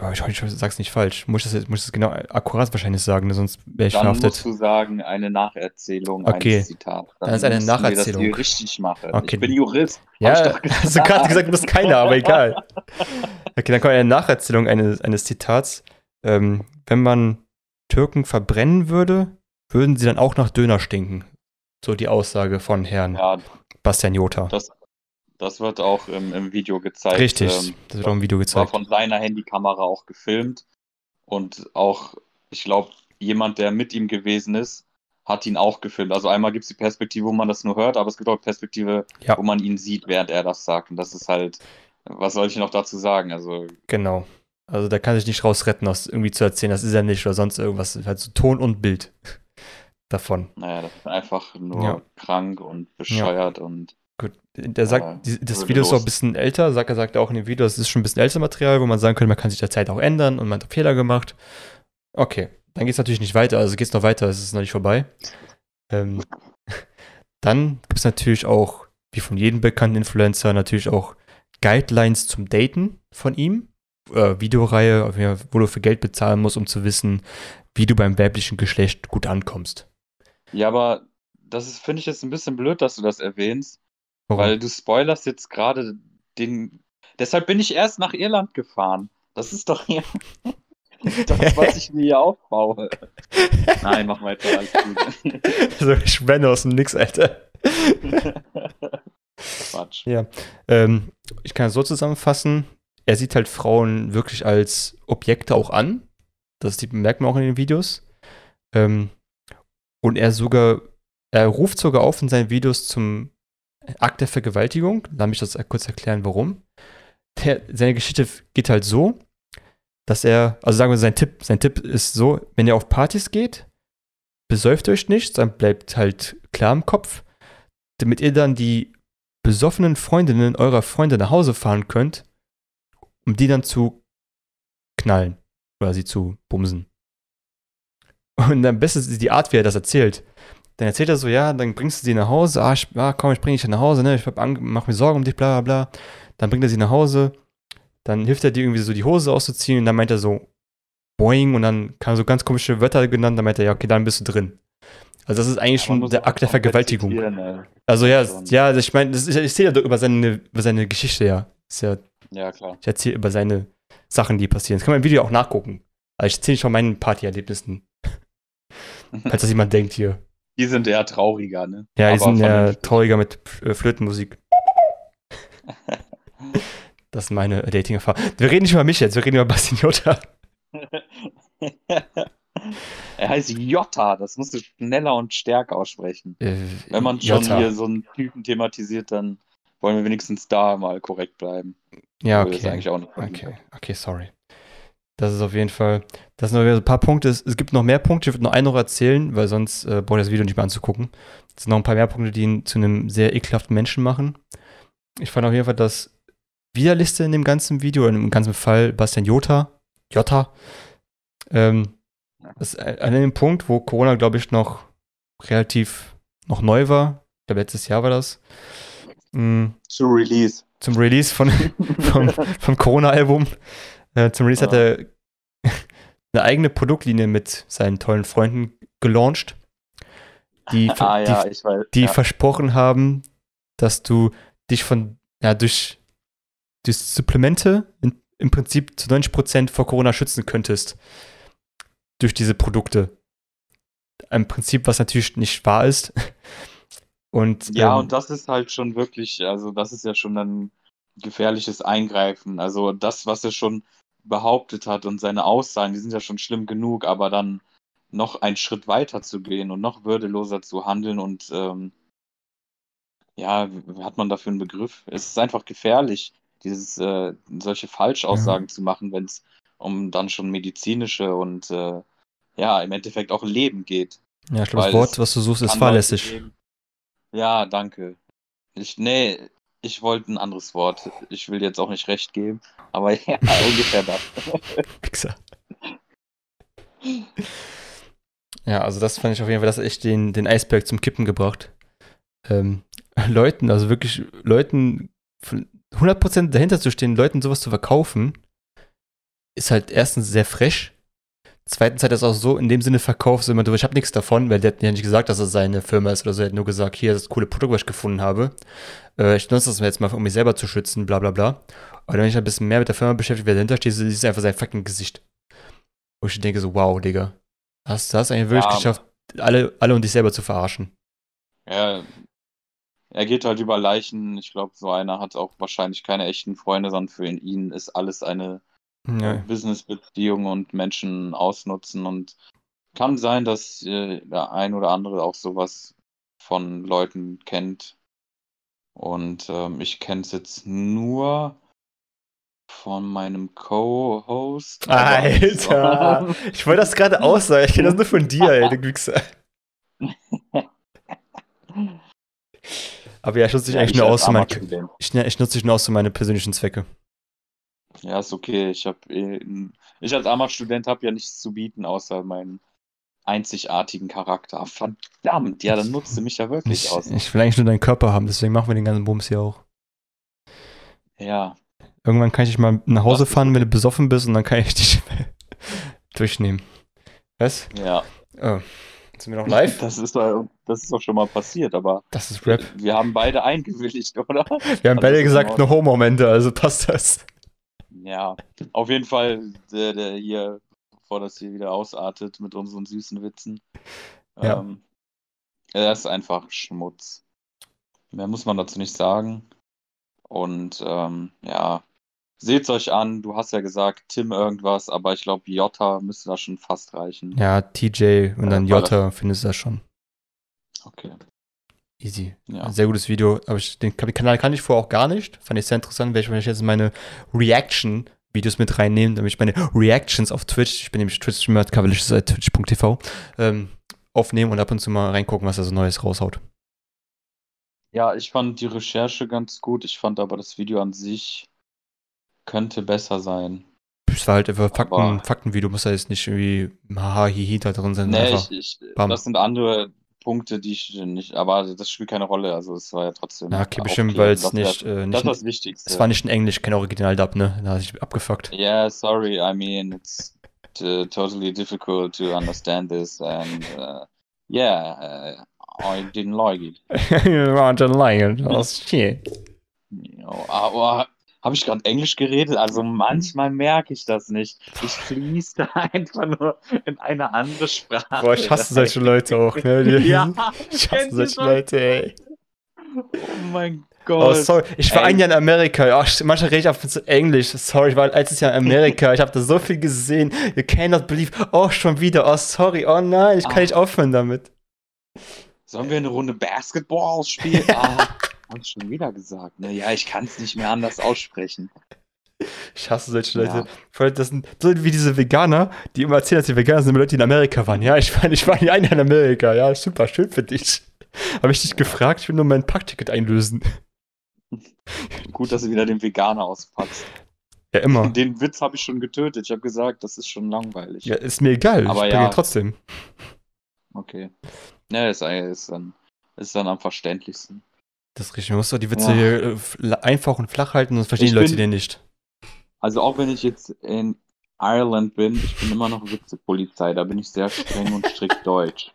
ja, ich, ich sag's nicht falsch. Muss ich das, muss ich das genau akkurat wahrscheinlich sagen, ne? sonst wäre ich Dann verhaftet. musst du sagen, eine Nacherzählung, okay. eines Zitat. Dann, Dann ist eine Nacherzählung. Mir, dass ich richtig mache. Okay. Ich bin Jurist. Ja, hast du gerade gesagt, du bist keiner, aber egal. Okay, dann kommt eine Nacherzählung eines, eines Zitats. Ähm, wenn man Türken verbrennen würde, würden sie dann auch nach Döner stinken. So die Aussage von Herrn ja, Bastian Jota. Das, das wird auch im, im Video gezeigt. Richtig, ähm, das wird auch im Video gezeigt. War von seiner Handykamera auch gefilmt. Und auch, ich glaube, jemand, der mit ihm gewesen ist, hat ihn auch gefilmt. Also einmal gibt es die Perspektive, wo man das nur hört, aber es gibt auch Perspektive, ja. wo man ihn sieht, während er das sagt. Und das ist halt, was soll ich noch dazu sagen? Also genau. Also da kann sich nicht rausretten, aus irgendwie zu erzählen, das ist er nicht oder sonst irgendwas. Halt so Ton und Bild davon. Naja, das ist einfach nur ja. krank und bescheuert ja. und Gut, der sagt, die, das Video ist auch ein bisschen älter, sagt er sagt auch in dem Video, das ist schon ein bisschen älter Material, wo man sagen könnte, man kann sich der Zeit auch ändern und man hat Fehler gemacht. Okay, dann geht es natürlich nicht weiter, also geht es noch weiter, es ist noch nicht vorbei. Ähm, dann gibt es natürlich auch, wie von jedem bekannten Influencer, natürlich auch Guidelines zum Daten von ihm. Äh, Videoreihe, wo du für Geld bezahlen musst, um zu wissen, wie du beim weiblichen Geschlecht gut ankommst. Ja, aber das finde ich jetzt ein bisschen blöd, dass du das erwähnst, Warum? Weil du spoilerst jetzt gerade den. Deshalb bin ich erst nach Irland gefahren. Das ist doch hier. das, was ich mir hier aufbaue. Nein, mach weiter, alles gut. so, ich brenne aus dem Nix, Alter. Quatsch. Ja. Ähm, ich kann es so zusammenfassen: Er sieht halt Frauen wirklich als Objekte auch an. Das merkt man auch in den Videos. Ähm, und er sogar, er ruft sogar auf in seinen Videos zum Akt der Vergewaltigung. Lass mich das kurz erklären, warum. Der, seine Geschichte geht halt so, dass er, also sagen wir, sein Tipp, sein Tipp ist so, wenn ihr auf Partys geht, besäuft euch nicht, dann bleibt halt klar im Kopf, damit ihr dann die besoffenen Freundinnen eurer Freunde nach Hause fahren könnt, um die dann zu knallen oder sie zu bumsen. Und am besten ist die Art, wie er das erzählt. Dann erzählt er so, ja, dann bringst du sie nach Hause, ah, ich, ah komm, ich bring dich nach Hause, ne, ich mach mir Sorgen um dich, bla bla bla. Dann bringt er sie nach Hause, dann hilft er dir irgendwie so die Hose auszuziehen und dann meint er so, boing, und dann kam so ganz komische Wörter genannt, dann meint er, ja, okay, dann bist du drin. Also das ist eigentlich schon der Akt der Vergewaltigung. Also ja, ja, also ich meine, ich erzähle ja über seine, über seine Geschichte, ja. Ist ja. Ja, klar. Ich erzähle über seine Sachen, die passieren. Das kann man im Video auch nachgucken. Also ich erzähle nicht von meinen Partyerlebnissen. Falls das jemand denkt hier. Die sind eher trauriger, ne? Ja, die Aber sind eher trauriger mit äh, Flötenmusik. das ist meine Dating-Erfahrung. Wir reden nicht über mich jetzt, wir reden über Bastian Jota. er heißt Jota, das musst du schneller und stärker aussprechen. Äh, Wenn man schon Jota. hier so einen Typen thematisiert, dann wollen wir wenigstens da mal korrekt bleiben. Ja, okay. okay. okay, sorry. Das ist auf jeden Fall, das sind noch ein paar Punkte. Es, es gibt noch mehr Punkte, ich würde noch einen noch erzählen, weil sonst äh, brauche ich das Video nicht mehr anzugucken. Es sind noch ein paar mehr Punkte, die ihn zu einem sehr ekelhaften Menschen machen. Ich fand auf jeden Fall das Widerliste in dem ganzen Video, in dem ganzen Fall Bastian Jota, Jota, ähm, das ist an dem Punkt, wo Corona, glaube ich, noch relativ noch neu war. Ich glaube, letztes Jahr war das. Mhm. Zum Release. Zum Release von, vom, vom Corona-Album. Äh, zum Release ja. hat er eine eigene Produktlinie mit seinen tollen Freunden gelauncht, die, ah, ja, die, weiß, die ja. versprochen haben, dass du dich von, ja, durch, durch Supplemente in, im Prinzip zu 90% vor Corona schützen könntest. Durch diese Produkte. Ein Prinzip, was natürlich nicht wahr ist. Und, ja, ähm, und das ist halt schon wirklich, also das ist ja schon ein gefährliches Eingreifen. Also das, was er schon behauptet hat und seine Aussagen, die sind ja schon schlimm genug, aber dann noch einen Schritt weiter zu gehen und noch würdeloser zu handeln und ähm, ja, hat man dafür einen Begriff? Es ist einfach gefährlich, dieses äh, solche Falschaussagen ja. zu machen, wenn es um dann schon medizinische und äh, ja, im Endeffekt auch Leben geht. Ja, ich glaube, das Wort, was du suchst, ist fahrlässig. Ja, danke. Ich, nee, ich wollte ein anderes Wort. Ich will jetzt auch nicht recht geben, aber ja, ungefähr das. Pixar. Ja, also das fand ich auf jeden Fall, das hat echt den, den Eisberg zum Kippen gebracht. Ähm, Leuten, also wirklich Leuten, 100% dahinter zu stehen, Leuten sowas zu verkaufen, ist halt erstens sehr fresh Zweitens hat er es auch so in dem Sinne verkauft, so immer, du, ich habe nichts davon, weil der hat ja nicht gesagt, dass es seine Firma ist oder so. Er hat nur gesagt, hier ist das coole Produkt, was ich gefunden habe. Äh, ich nutze das jetzt mal, um mich selber zu schützen, bla bla bla. Aber wenn ich ein bisschen mehr mit der Firma beschäftigt, wer dahinter steht, ist einfach sein fucking Gesicht. Wo ich denke so, wow, Digga. Hast, du hast eigentlich wirklich ja, geschafft, alle, alle und dich selber zu verarschen. Ja, er geht halt über Leichen. Ich glaube, so einer hat auch wahrscheinlich keine echten Freunde, sondern für ihn ist alles eine ja. Businessbeziehungen und Menschen ausnutzen. Und kann sein, dass äh, der ein oder andere auch sowas von Leuten kennt. Und ähm, ich kenne es jetzt nur von meinem Co-Host. Alter! ich wollte das gerade aussagen. Ich kenne das nur von dir, ey, du Glückser. Aber ja, ich nutze dich ja, eigentlich nur aus für meine, ich, ich nutze dich nur aus für meine persönlichen Zwecke. Ja, ist okay. Ich habe eh, ich als armer Student habe ja nichts zu bieten, außer meinen einzigartigen Charakter. Verdammt, ja, dann nutzt du mich ja wirklich ich, aus. Ich will eigentlich nur deinen Körper haben, deswegen machen wir den ganzen Bums hier auch. Ja. Irgendwann kann ich dich mal nach Hause fahren, wenn du besoffen bist, und dann kann ich dich durchnehmen. Was? Ja. Oh. Sind wir noch live? Das ist, doch, das ist doch schon mal passiert, aber. Das ist Rap. Wir haben beide eingewilligt, oder? Wir haben beide gesagt, no Homo-Momente, also passt das. Ja, auf jeden Fall, der, der hier, bevor das hier wieder ausartet mit unseren süßen Witzen. Ja. Ähm, er ist einfach Schmutz. Mehr muss man dazu nicht sagen. Und ähm, ja, seht's euch an. Du hast ja gesagt, Tim irgendwas, aber ich glaube, Jota müsste da schon fast reichen. Ja, TJ und dann Jota findest du das schon. Okay. Easy. Ja. Sehr gutes Video. Aber ich, den Kanal kann ich vorher auch gar nicht. Fand ich sehr interessant. Werde ich wahrscheinlich jetzt meine Reaction-Videos mit reinnehmen, damit ich meine Reactions auf Twitch, ich bin nämlich Twitch-Streamer, twitch.tv, ähm, aufnehmen und ab und zu mal reingucken, was er so Neues raushaut. Ja, ich fand die Recherche ganz gut. Ich fand aber das Video an sich könnte besser sein. Es war halt einfach Fakten, Aber- Faktenvideo, muss da jetzt nicht irgendwie haha, hihi da drin sein. Nee, ich, ich, das sind andere Punkte, die ich nicht, aber das spielt keine Rolle. Also es war ja trotzdem. ja, okay, bestimmt, aufklärend. weil es Das nicht, wär- äh, Das nicht ist das Wichtigste. es war nicht in Englisch, kein Original-Dub, ne? Da hat sich abgefuckt. Yeah, sorry. I mean, it's totally difficult to understand this, and uh, yeah, uh, I didn't like it. you want to lie, oh shit. You know, aber habe ich gerade Englisch geredet? Also manchmal merke ich das nicht. Ich fließe da einfach nur in eine andere Sprache. Boah, ich hasse solche Leute auch, ne? Die, Ja, ich hasse solche? Leute, ey. Oh mein Oh, Gott. sorry. Ich war Ey. ein Jahr in Amerika. Ich- manchmal rede ich auf zu Englisch. Sorry, ich war letztes Jahr in Amerika. Ich habe da so viel gesehen. You cannot believe. Oh, schon wieder. Oh, sorry. Oh nein, ich kann Ah. nicht aufhören damit. Sollen wir eine Runde Basketball spielen? ah, hab ich schon wieder gesagt. Ne? Ja, ich kann es nicht mehr anders aussprechen. Ich hasse solche Leute. Ja. Das sind so wie diese Veganer, die immer erzählen, dass die Veganer sind, Leute, die in Amerika waren. Ja, ich war, ich war nie ein Jahr in Amerika. Ja, super, schön für dich. Habe ich dich gefragt, ich will nur mein Packticket einlösen. Gut, dass du wieder den Veganer auspackst. Ja, immer. Den Witz habe ich schon getötet. Ich habe gesagt, das ist schon langweilig. Ja, ist mir egal. Aber ich ja. bringe ihn trotzdem. Okay. Ja, ist, ist, dann, ist dann am verständlichsten. Das ist richtig. Man muss doch die Witze Ja. hier äh, einfach und flach halten, sonst verstehen Ich die Leute bin- den nicht. Also auch wenn ich jetzt in Ireland bin, ich bin immer noch Witzepolizei, da bin ich sehr streng und strikt deutsch.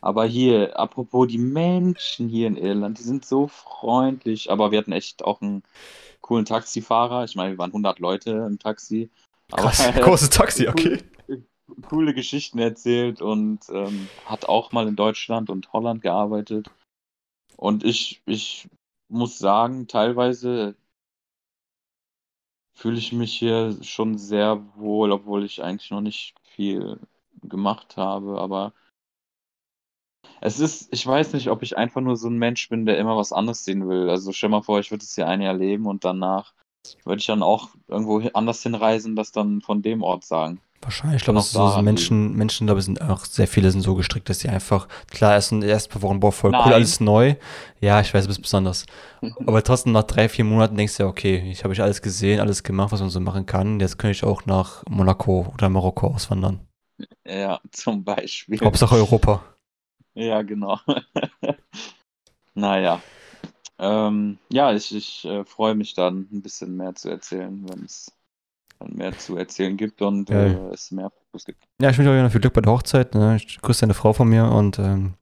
Aber hier, apropos die Menschen hier in Irland, die sind so freundlich, aber wir hatten echt auch einen coolen Taxifahrer. Ich meine, wir waren 100 Leute im Taxi. Aber Krass, er hat großes Taxi, okay. coole Geschichten erzählt und ähm, hat auch mal in Deutschland und Holland gearbeitet. Und ich, ich muss sagen, teilweise fühle ich mich hier schon sehr wohl, obwohl ich eigentlich noch nicht viel gemacht habe. Aber es ist, ich weiß nicht, ob ich einfach nur so ein Mensch bin, der immer was anderes sehen will. Also stell mal vor, ich würde es hier ein Jahr leben und danach würde ich dann auch irgendwo anders hinreisen, das dann von dem Ort sagen. Wahrscheinlich, ich glaube, so daran Menschen, Menschen, glaube ich, sind auch sehr viele sind so gestrickt, dass sie einfach, klar, erst ein erst paar Wochen, boah, voll cool, Nein. alles neu. Ja, ich weiß, du bist besonders. Aber trotzdem nach drei, vier Monaten denkst du ja, okay, ich habe ich alles gesehen, alles gemacht, was man so machen kann. Jetzt könnte ich auch nach Monaco oder Marokko auswandern. Ja, zum Beispiel. Hauptsache Europa. Ja, genau. naja. Ähm, ja, ich, ich äh, freue mich dann ein bisschen mehr zu erzählen, wenn es mehr zu erzählen gibt und Ja. äh, es mehr Fotos gibt. Ja, ich wünsche euch noch viel Glück bei der Hochzeit. Ne? Ich grüße deine Frau von mir und ähm,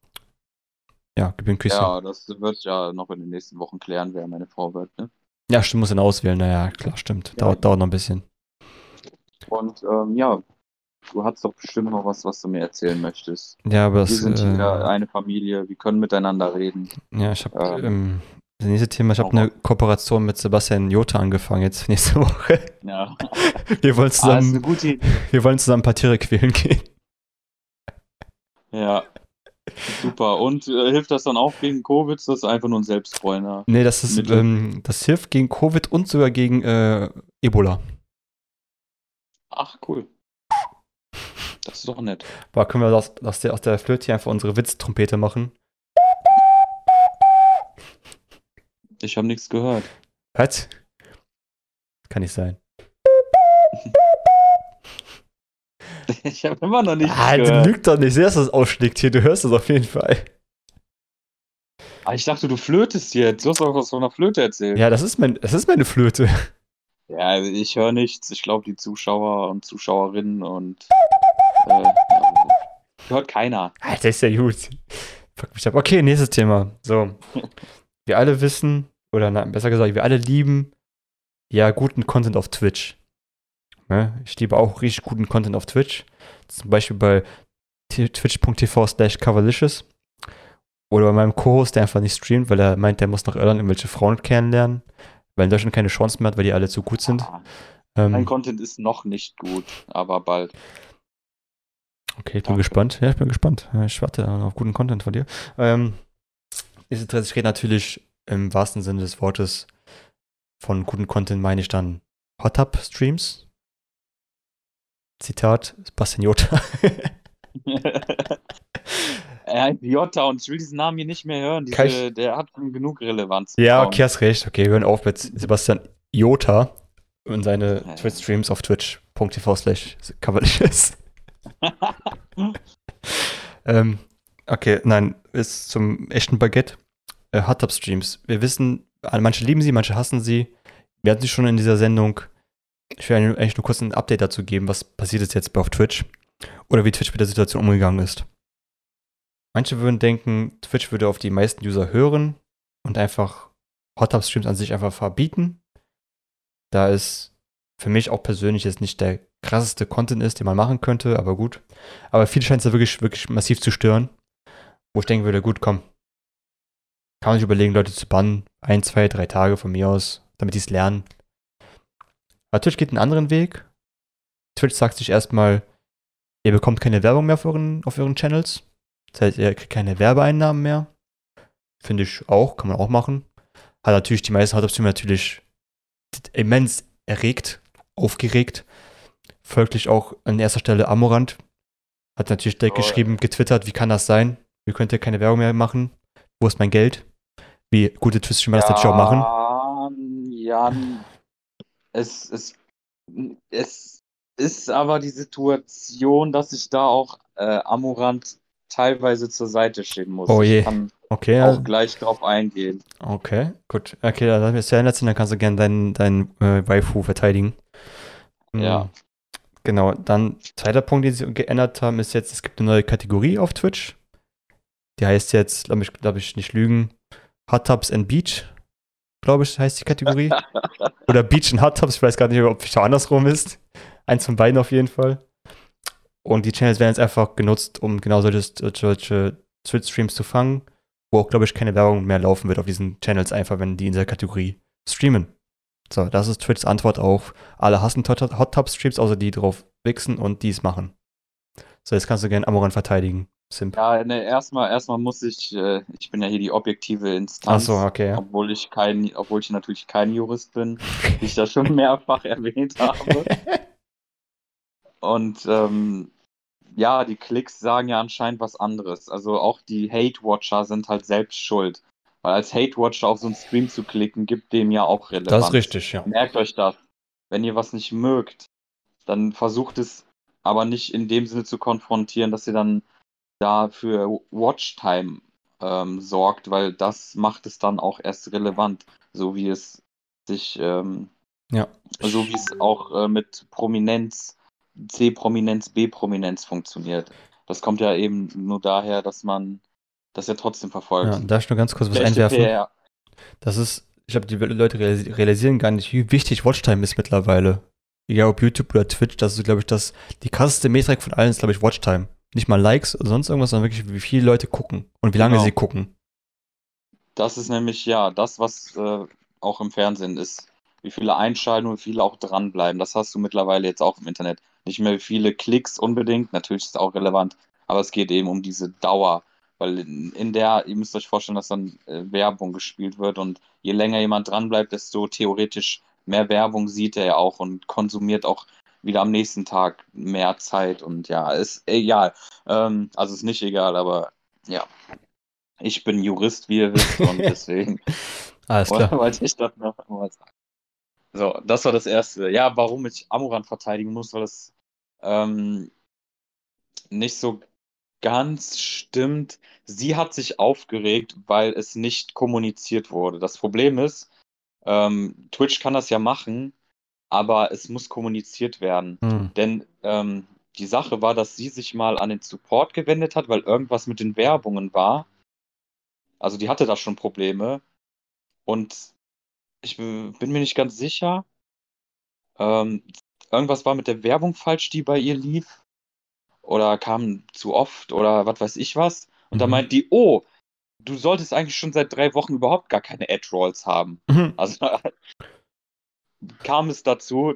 ja, gib ein Küsschen. Ja, Ja, das wird ja noch in den nächsten Wochen klären, wer meine Frau wird. Ne? stimmt, muss dann auswählen. Naja, klar, stimmt. Ja. Dauert, dauert noch ein bisschen. Und ähm, ja, du hast doch bestimmt noch was, was du mir erzählen möchtest. Ja, aber Wir das, sind äh, hier eine Familie, wir können miteinander reden. Ja, ich habe Ähm, ähm, das nächste Thema, ich habe eine Kooperation mit Sebastian Jota angefangen jetzt nächste Woche. Ja, Wir wollen ah, zusammen, Idee. wir wollen zusammen ein paar Tiere quälen gehen. Ja, super. Und äh, hilft das dann auch gegen Covid? Das ist einfach nur ein Selbstbräuner. Nee, das ist, ähm, das hilft gegen Covid und sogar gegen äh, Ebola. Ach, cool. Das ist doch nett. Boah, können wir aus, aus, der, aus der Flöte hier einfach unsere Witztrompete machen? Ich habe nichts gehört. Was? Kann nicht sein. Ich habe immer noch nichts Ah, du gehört. lügt doch nicht. Sehr, dass das ausschlägt hier. Du hörst es auf jeden Fall. Ah, ich dachte, du flötest jetzt. Du hast doch was von einer Flöte erzählt. Ja, das ist, mein, das ist meine Flöte. Ja, also ich höre nichts. Ich glaube, die Zuschauer und Zuschauerinnen und äh, hört keiner. Alter, ist ja gut. Fuck mich ab. Okay, nächstes Thema. So. Wir alle wissen, oder na, besser gesagt, wir alle lieben ja guten Content auf Twitch. Ne? Ich liebe auch richtig guten Content auf Twitch. Zum Beispiel bei twitch.tv slash coverlicious. Oder bei meinem Co-Host, der einfach nicht streamt, weil er meint, der muss nach Irland irgendwelche Frauen kennenlernen. Weil in Deutschland keine Chance mehr hat, weil die alle zu gut sind. Ah, Mein Ähm, Content ist noch nicht gut, aber bald. Okay, ich bin Danke. gespannt. Ja, ich bin gespannt. Ich warte auf guten Content von dir. Ähm, ist Interesse. Ich rede natürlich im wahrsten Sinne des Wortes von guten Content meine ich dann Hot Tub Streams. Zitat Bastian Jota. er heißt Jota und ich will diesen Namen hier nicht mehr hören. Diese, der hat genug Relevanz. Ja, okay, hast recht. Okay, hören auf mit Sebastian Jota und seine ja. Twitch-Streams auf twitch.tv slash coverliches. ähm, okay, nein, ist zum echten Baguette. Äh, Hot Tub Streams. Wir wissen, manche lieben sie, manche hassen sie. Wir hatten sie schon in dieser Sendung. Ich will eigentlich nur kurz ein Update dazu geben, was passiert ist jetzt auf Twitch. Oder wie Twitch mit der Situation umgegangen ist. Manche würden denken, Twitch würde auf die meisten User hören und einfach Hot Tub Streams an sich einfach verbieten. Da es für mich auch persönlich jetzt nicht der krasseste Content ist, den man machen könnte, aber gut. Aber viele scheint es da wirklich, wirklich massiv zu stören. Wo ich denken würde, gut, komm. Kann man sich überlegen, Leute zu bannen. Ein, zwei, drei Tage von mir aus, damit die es lernen. Aber Twitch geht einen anderen Weg. Twitch sagt sich erstmal, ihr bekommt keine Werbung mehr auf euren, auf euren Channels. Das heißt, ihr kriegt keine Werbeeinnahmen mehr. Finde ich auch, kann man auch machen. Hat natürlich die meisten Hauptoptionen natürlich immens erregt, aufgeregt. Folglich auch an erster Stelle Amorant. Hat natürlich direkt oh, geschrieben, getwittert, wie kann das sein? Ihr könnt ja keine Werbung mehr machen. Wo ist mein Geld? Wie gute Twitch-Streamer ja, das natürlich auch machen. Ja, es, es, es ist aber die Situation, dass ich da auch äh, Amorant teilweise zur Seite schieben muss. Oh je. Ich kann okay, auch gleich drauf eingehen. Okay, gut. Okay, dann ist ja letzten, dann kannst du gerne deinen dein, äh, Waifu verteidigen. Hm, ja. Genau, dann zweiter Punkt, den sie geändert haben, ist jetzt, es gibt eine neue Kategorie auf Twitch. Die heißt jetzt, glaube ich, glaub ich nicht lügen, Hot Tubs and Beach, glaube ich, heißt die Kategorie. Oder Beach and Hot Tubs, ich weiß gar nicht, ob es andersrum ist. Eins von beiden auf jeden Fall. Und die Channels werden jetzt einfach genutzt, um genau solche, solche Twitch-Streams zu fangen, wo auch, glaube ich, keine Werbung mehr laufen wird auf diesen Channels, einfach wenn die in dieser Kategorie streamen. So, das ist Twitchs Antwort auf alle hassen Hot Tub Streams, außer die drauf wichsen und dies machen. So, jetzt kannst du gerne Amoran verteidigen. Simp. Ja, ne, erstmal, erstmal muss ich, äh, ich bin ja hier die objektive Instanz. Ach so, okay. Ja. Obwohl ich kein, obwohl ich natürlich kein Jurist bin, wie ich das schon mehrfach erwähnt habe. Und ähm, ja, die Klicks sagen ja anscheinend was anderes. Also auch die Hate-Watcher sind halt selbst schuld. Weil als Hate-Watcher auf so einen Stream zu klicken, gibt dem ja auch Relevanz. Das ist richtig, ja. Merkt euch das. Wenn ihr was nicht mögt, dann versucht es aber nicht in dem Sinne zu konfrontieren, dass ihr dann da für Watchtime ähm, sorgt, weil das macht es dann auch erst relevant, so wie es sich, ähm, ja. so wie es auch äh, mit Prominenz C-Prominenz, B-Prominenz funktioniert. Das kommt ja eben nur daher, dass man das ja trotzdem verfolgt. Ja, darf ich nur ganz kurz was einwerfen? PR. Das ist, ich glaube, die Leute realisieren gar nicht, wie wichtig Watchtime ist mittlerweile. Egal ob YouTube oder Twitch, das ist, glaube ich, das, die krasseste Metrik von allen ist, glaube ich, Watchtime. Nicht mal Likes oder sonst irgendwas, sondern wirklich, wie viele Leute gucken und wie lange genau. sie gucken. Das ist nämlich, ja, das, was äh, auch im Fernsehen ist. Wie viele einschalten und wie viele auch dranbleiben. Das hast du mittlerweile jetzt auch im Internet nicht mehr viele Klicks unbedingt, natürlich ist es auch relevant, aber es geht eben um diese Dauer, weil in, in der, ihr müsst euch vorstellen, dass dann äh, Werbung gespielt wird und je länger jemand dranbleibt, desto theoretisch mehr Werbung sieht er ja auch und konsumiert auch wieder am nächsten Tag mehr Zeit und ja, ist egal. Ähm, also ist nicht egal, aber ja. Ich bin Jurist, wie ihr wisst, und deswegen Alles klar. wollte ich das noch einmal sagen. So, das war das Erste. Ja, warum ich Amoran verteidigen muss, weil das ähm, nicht so ganz stimmt. Sie hat sich aufgeregt, weil es nicht kommuniziert wurde. Das Problem ist, ähm, Twitch kann das ja machen, aber es muss kommuniziert werden. Hm. Denn ähm, die Sache war, dass sie sich mal an den Support gewendet hat, weil irgendwas mit den Werbungen war. Also die hatte da schon Probleme. Und ich bin mir nicht ganz sicher. Ähm, irgendwas war mit der Werbung falsch, die bei ihr lief. Oder kam zu oft oder was weiß ich was. Und mhm. da meint die, oh, du solltest eigentlich schon seit drei Wochen überhaupt gar keine Ad-Rolls haben. Mhm. Also kam es dazu,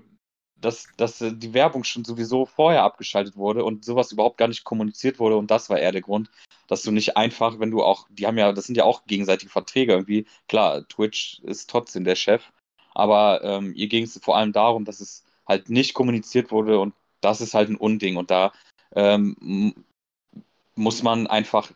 dass, dass die Werbung schon sowieso vorher abgeschaltet wurde und sowas überhaupt gar nicht kommuniziert wurde. Und das war eher der Grund, dass du nicht einfach, wenn du auch, die haben ja, das sind ja auch gegenseitige Verträge irgendwie. Klar, Twitch ist trotzdem der Chef, aber ähm, ihr ging es vor allem darum, dass es halt nicht kommuniziert wurde und das ist halt ein Unding. Und da ähm, muss man einfach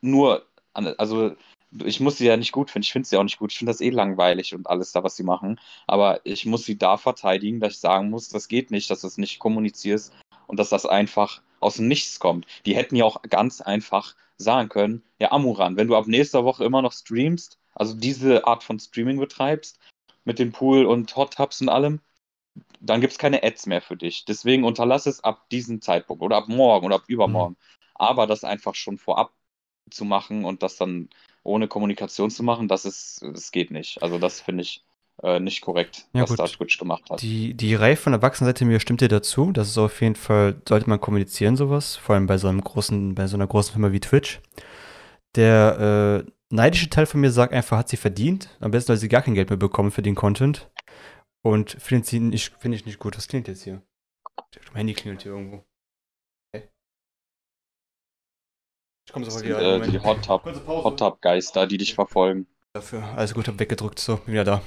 nur, also ich muss sie ja nicht gut finden, ich finde sie auch nicht gut, ich finde das eh langweilig und alles da, was sie machen, aber ich muss sie da verteidigen, dass ich sagen muss, das geht nicht, dass du es nicht kommunizierst und dass das einfach aus dem Nichts kommt. Die hätten ja auch ganz einfach sagen können, ja Amuran, wenn du ab nächster Woche immer noch streamst, also diese Art von Streaming betreibst, mit dem Pool und Hot Tubs und allem, dann gibt es keine Ads mehr für dich. Deswegen unterlass es ab diesem Zeitpunkt oder ab morgen oder ab übermorgen. Mhm. Aber das einfach schon vorab zu machen und das dann ohne Kommunikation zu machen, das ist, das geht nicht. Also das finde ich äh, nicht korrekt, ja, was gut. da Twitch gemacht hat. Die, die Reihe von Erwachsenenseite mir stimmt dir dazu. Das ist auf jeden Fall, sollte man kommunizieren, sowas, vor allem bei so einem großen, bei so einer großen Firma wie Twitch. Der äh, neidische Teil von mir sagt einfach, hat sie verdient. Am besten, weil sie gar kein Geld mehr bekommen für den Content. Und finde find ich nicht gut. Was klingt jetzt hier? Mein Handy klingelt hier irgendwo. Ich komme sofort wieder. Äh, die Hot Tub, Hot Tub Geister, die dich verfolgen. Dafür. Also gut, hab weggedrückt. So, bin wieder da.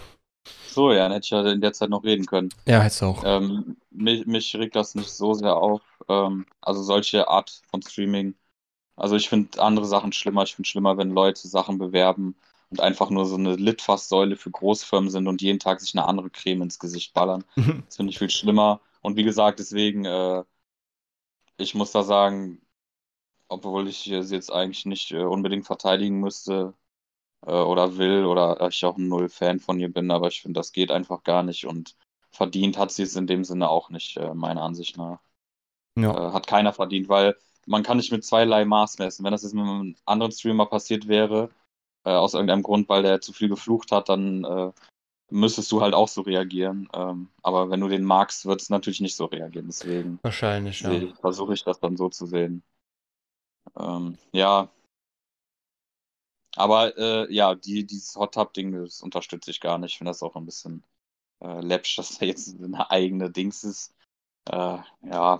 So, ja, dann hätte ich ja in der Zeit noch reden können. Ja, hättest du auch. Ähm, mich, mich regt das nicht so sehr auf. Ähm, also solche Art von Streaming. Also ich finde andere Sachen schlimmer. Ich finde schlimmer, wenn Leute Sachen bewerben und einfach nur so eine Litfaßsäule für Großfirmen sind und jeden Tag sich eine andere Creme ins Gesicht ballern. das finde ich viel schlimmer. Und wie gesagt, deswegen, äh, ich muss da sagen, obwohl ich sie jetzt eigentlich nicht äh, unbedingt verteidigen müsste äh, oder will oder ich auch ein Null-Fan von ihr bin, aber ich finde, das geht einfach gar nicht und verdient hat sie es in dem Sinne auch nicht, äh, meiner Ansicht nach. Ja. Äh, hat keiner verdient, weil man kann nicht mit zweierlei Maß messen. Wenn das jetzt mit einem anderen Streamer passiert wäre, äh, aus irgendeinem Grund, weil der zu viel geflucht hat, dann äh, müsstest du halt auch so reagieren. Ähm, aber wenn du den magst, wird es natürlich nicht so reagieren. Deswegen wahrscheinlich ja. versuche ich das dann so zu sehen. Ähm, ja. Aber äh, ja, die, dieses Hot Tub-Ding, das unterstütze ich gar nicht. Ich finde das auch ein bisschen äh, läppsch, dass da jetzt eine eigene Dings ist. Äh, ja,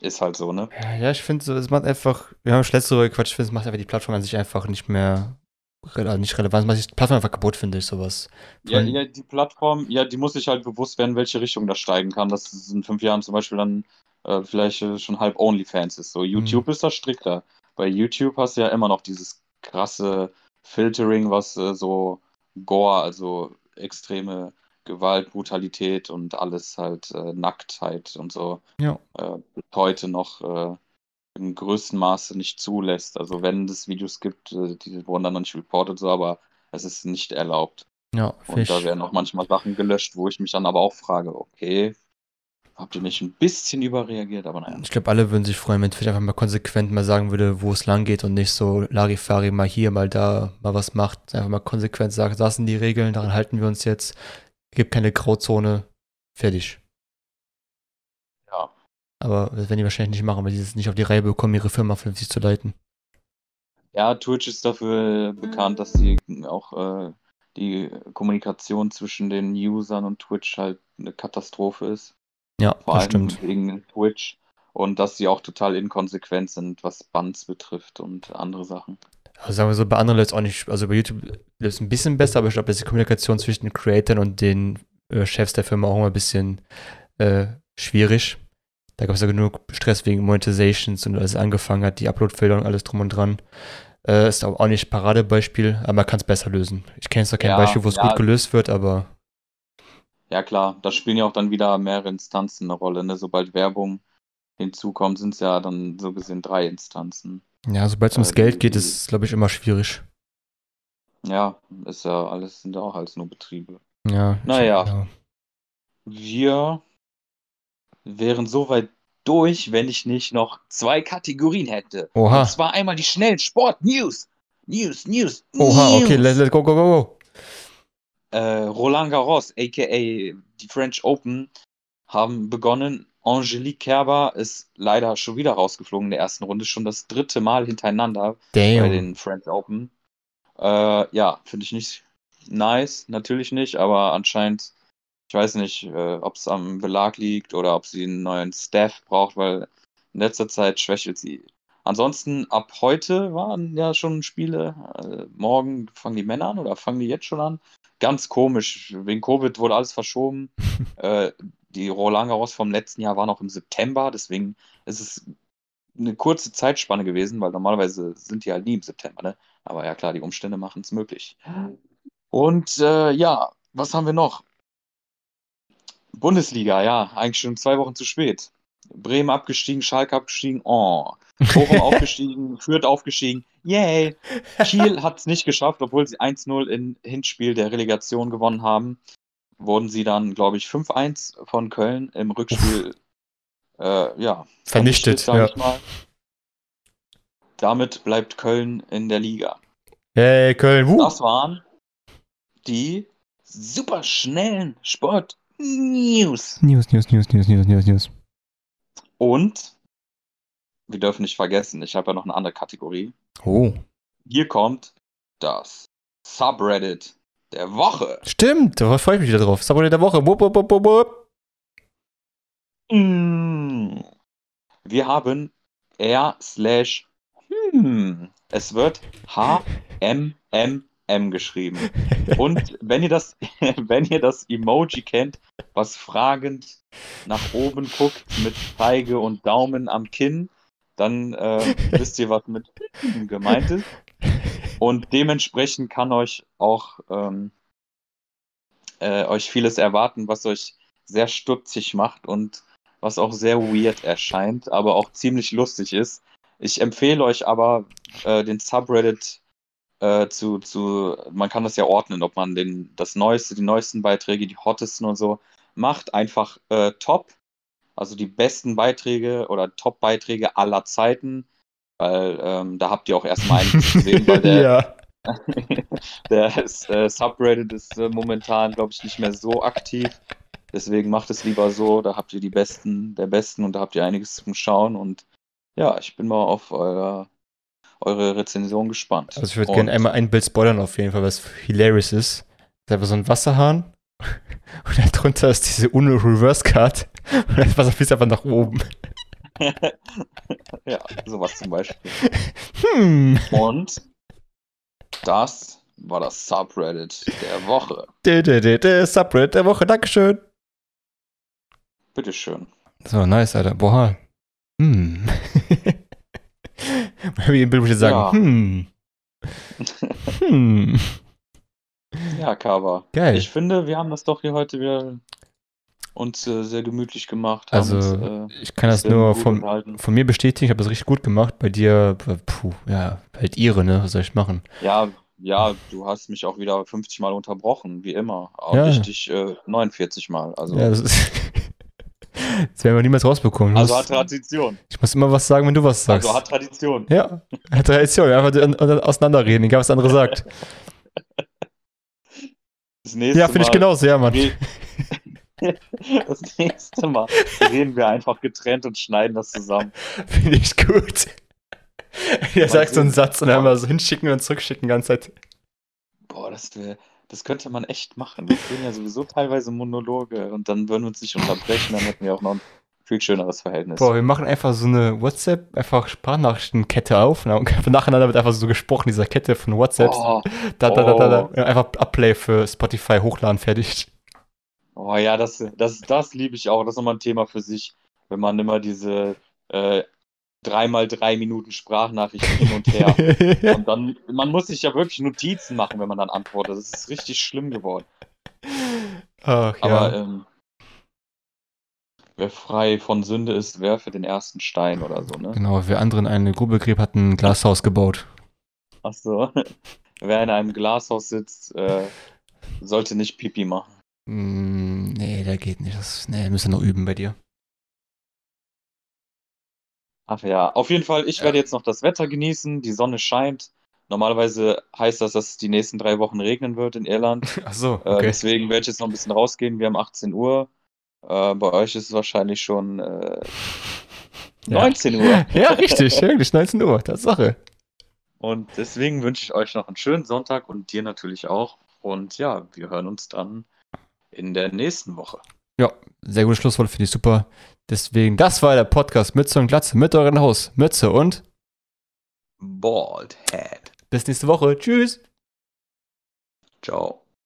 ist halt so, ne? Ja, ich finde, es macht einfach, wir haben schon letzte Woche gequatscht, ich finde, es macht einfach die Plattform an sich einfach nicht mehr also nicht relevant, was ich die Plattform einfach kaputt finde, ich sowas. Ja, ja, die Plattform, ja, die muss sich halt bewusst werden, welche Richtung das steigen kann. Dass es in fünf Jahren zum Beispiel dann äh, vielleicht schon halb OnlyFans ist. So, mhm. YouTube mhm. ist da strikter. Bei YouTube hast du ja immer noch dieses krasse Filtering, was äh, so Gore, also extreme Gewalt, Brutalität und alles halt äh, Nacktheit und so ja. äh, heute noch äh, im größten Maße nicht zulässt. Also wenn es Videos gibt, äh, die wurden dann noch nicht reported, so, aber es ist nicht erlaubt. Ja, und da werden auch manchmal Sachen gelöscht, wo ich mich dann aber auch frage, okay, Habt ihr nicht ein bisschen überreagiert, aber naja. Ich glaube, alle würden sich freuen, wenn Twitch einfach mal konsequent mal sagen würde, wo es lang geht und nicht so Larifari mal hier, mal da, mal was macht. Einfach mal konsequent sagt, das sind die Regeln, daran halten wir uns jetzt. Gibt keine Grauzone. Fertig. Aber das werden die wahrscheinlich nicht machen, weil die es nicht auf die Reihe bekommen, ihre Firma vernünftig zu leiten. Ja, Twitch ist dafür bekannt, dass sie auch äh, die Kommunikation zwischen den Usern und Twitch halt eine Katastrophe ist. Ja, Vor das allem stimmt. wegen Twitch. Und dass sie auch total inkonsequent sind, was Bands betrifft und andere Sachen. Also sagen wir so, bei anderen läuft es auch nicht, also bei YouTube läuft es ein bisschen besser, aber ich glaube, dass die Kommunikation zwischen den Creatoren und den äh, Chefs der Firma auch immer ein bisschen äh, schwierig. Da gab es ja genug Stress wegen Monetizations und als es angefangen hat, die Upload-Filter und alles drum und dran. Äh, ist auch nicht Paradebeispiel, aber man kann es besser lösen. Ich kenne jetzt noch kein ja, Beispiel, wo es ja, gut gelöst wird, aber ja, klar, da spielen ja auch dann wieder mehrere Instanzen eine Rolle. Ne? Sobald Werbung hinzukommt, sind es ja dann so gesehen drei Instanzen. Ja, sobald es ums äh, Geld geht, ist es, glaube ich, immer schwierig. Ja, ist ja alles, sind ja auch alles nur Betriebe. Ja. Naja. Ja. Wir wären soweit durch, wenn ich nicht noch zwei Kategorien hätte. Oha. Und zwar einmal die schnellen Sport-News. News, News, Oha, News. okay, let's, let's go, go, go, go äh, Roland Garros, aka die French Open, haben begonnen. Angelique Kerber ist leider schon wieder rausgeflogen in der ersten Runde, schon das dritte Mal hintereinander Damn. bei den French Open. Äh, ja, finde ich nicht nice, natürlich nicht, aber anscheinend Ich weiß nicht, äh, ob es am Belag liegt oder ob sie einen neuen Staff braucht, weil in letzter Zeit schwächelt sie. Ansonsten, ab heute waren ja schon Spiele. Äh, morgen fangen die Männer an oder fangen die jetzt schon an? Ganz komisch. Wegen Covid wurde alles verschoben. äh, die Roland Garros vom letzten Jahr war noch im September, deswegen ist es eine kurze Zeitspanne gewesen, weil normalerweise sind die halt nie im September, ne? Aber ja klar, die Umstände machen es möglich. Und äh, ja, was haben wir noch? Bundesliga, ja, eigentlich schon zwei Wochen zu spät. Bremen abgestiegen, Schalke abgestiegen, oh. Bochum aufgestiegen, Fürth aufgestiegen, yay. Kiel hat es nicht geschafft, obwohl sie 1-0 im Hinspiel der Relegation gewonnen haben. Wurden sie dann, glaube ich, 5-1 von Köln im Rückspiel äh, ja, vernichtet, vernichtet ja. mal. Damit bleibt Köln in der Liga. Hey, Köln, wuh. Das waren die super schnellen Sport News. News, News, News, News, News, News, News. Und wir dürfen nicht vergessen, ich habe ja noch eine andere Kategorie. Oh. Hier kommt das Subreddit der Woche. Stimmt, da freue ich mich wieder drauf. Subreddit der Woche. Wupp, wupp, wupp, wupp. Mm. Wir haben R slash hm. Es wird H-M-M-M geschrieben. Und wenn ihr das, wenn ihr das Emoji kennt, was fragend nach oben guckt mit Zeige und Daumen am Kinn, dann äh, wisst ihr, was mit gemeint ist. Und dementsprechend kann euch auch ähm, äh, euch vieles erwarten, was euch sehr stutzig macht und was auch sehr weird erscheint, aber auch ziemlich lustig ist. Ich empfehle euch aber äh, den Subreddit äh, zu, zu, man kann das ja ordnen, ob man den, das Neueste, die neuesten Beiträge, die hottesten und so macht, einfach äh, top. Also die besten Beiträge oder Top-Beiträge aller Zeiten, weil ähm, da habt ihr auch erstmal einen gesehen, weil der, ja. der äh, Subreddit ist äh, momentan, glaube ich, nicht mehr so aktiv. Deswegen macht es lieber so, da habt ihr die Besten der Besten und da habt ihr einiges zum Schauen und ja, ich bin mal auf euer, eure Rezension gespannt. Also ich würde gerne einmal ein Bild spoilern auf jeden Fall, was hilarious ist. Das ist einfach so ein Wasserhahn und darunter ist diese UNO Reverse Card und das Wasser fließt einfach nach oben. ja, sowas zum Beispiel. Hm. Und das war das Subreddit der Woche. Der, der, der, der Subreddit der Woche, Dankeschön. Bitteschön. So, nice, Alter. Boah. Hm. Wie im Bild muss ich sagen, ja. hm. hm. Ja, Kava. Geil. Ich finde, wir haben das doch hier heute wieder uns äh, sehr gemütlich gemacht. Also, uns, äh, ich kann das nur von, von mir bestätigen. Ich habe das richtig gut gemacht. Bei dir, puh, ja, halt ihre, ne? Was soll ich machen? Ja, ja, du hast mich auch wieder 50 Mal unterbrochen, wie immer. Aber ja. richtig äh, 49 Mal. Also. Ja, das ist. Das werden wir niemals rausbekommen. Also hat Tradition. Ich muss immer was sagen, wenn du was sagst. Also hat Tradition. Ja, hat Tradition. Einfach auseinanderreden, egal was der andere sagt. ja, finde ich genauso, ja, Mann. Das nächste Mal reden wir einfach getrennt und schneiden das zusammen. Finde ich gut. Er sagt so einen Satz und dann immer so hinschicken und zurückschicken die ganze Zeit. Boah, das wäre das könnte man echt machen. Wir führen ja sowieso teilweise Monologe und dann würden wir uns nicht unterbrechen, dann hätten wir auch noch ein viel schöneres Verhältnis. Boah, wir machen einfach so eine WhatsApp, einfach Sprachnachrichtenkette auf und nacheinander wird einfach so gesprochen, dieser Kette von WhatsApp. Oh, da, da, da, da, da, einfach Upplay für Spotify hochladen, fertig. Oh ja, das, das, das liebe ich auch. Das ist nochmal ein Thema für sich, wenn man immer diese äh, dreimal drei Minuten Sprachnachricht hin und her. und dann, man muss sich ja wirklich Notizen machen, wenn man dann antwortet. Das ist richtig schlimm geworden. Ach, Aber ja. ähm, wer frei von Sünde ist, werfe den ersten Stein oder so, ne? Genau, wer anderen eine Grube gräbt, hat ein Glashaus gebaut. Ach so. wer in einem Glashaus sitzt, äh, sollte nicht Pipi machen. Mm, nee, der geht nicht. Das, nee, müssen wir noch üben bei dir. Ach ja, auf jeden Fall, ich ja. werde jetzt noch das Wetter genießen. Die Sonne scheint. Normalerweise heißt das, dass es die nächsten drei Wochen regnen wird in Irland. Ach so, äh, okay. Äh, deswegen werde ich jetzt noch ein bisschen rausgehen. Wir haben 18 Uhr. Äh, bei euch ist es wahrscheinlich schon äh, 19 ja. Uhr. ja, richtig, wirklich 19 Uhr, Tatsache. Und deswegen wünsche ich euch noch einen schönen Sonntag und dir natürlich auch. Und ja, wir hören uns dann in der nächsten Woche. Ja, sehr gutes Schlusswort, finde ich super. Deswegen, das war der Podcast Mütze und Glatze mit euren Haus. Mütze und Bald Head. bis nächste Woche. Tschüss. Ciao.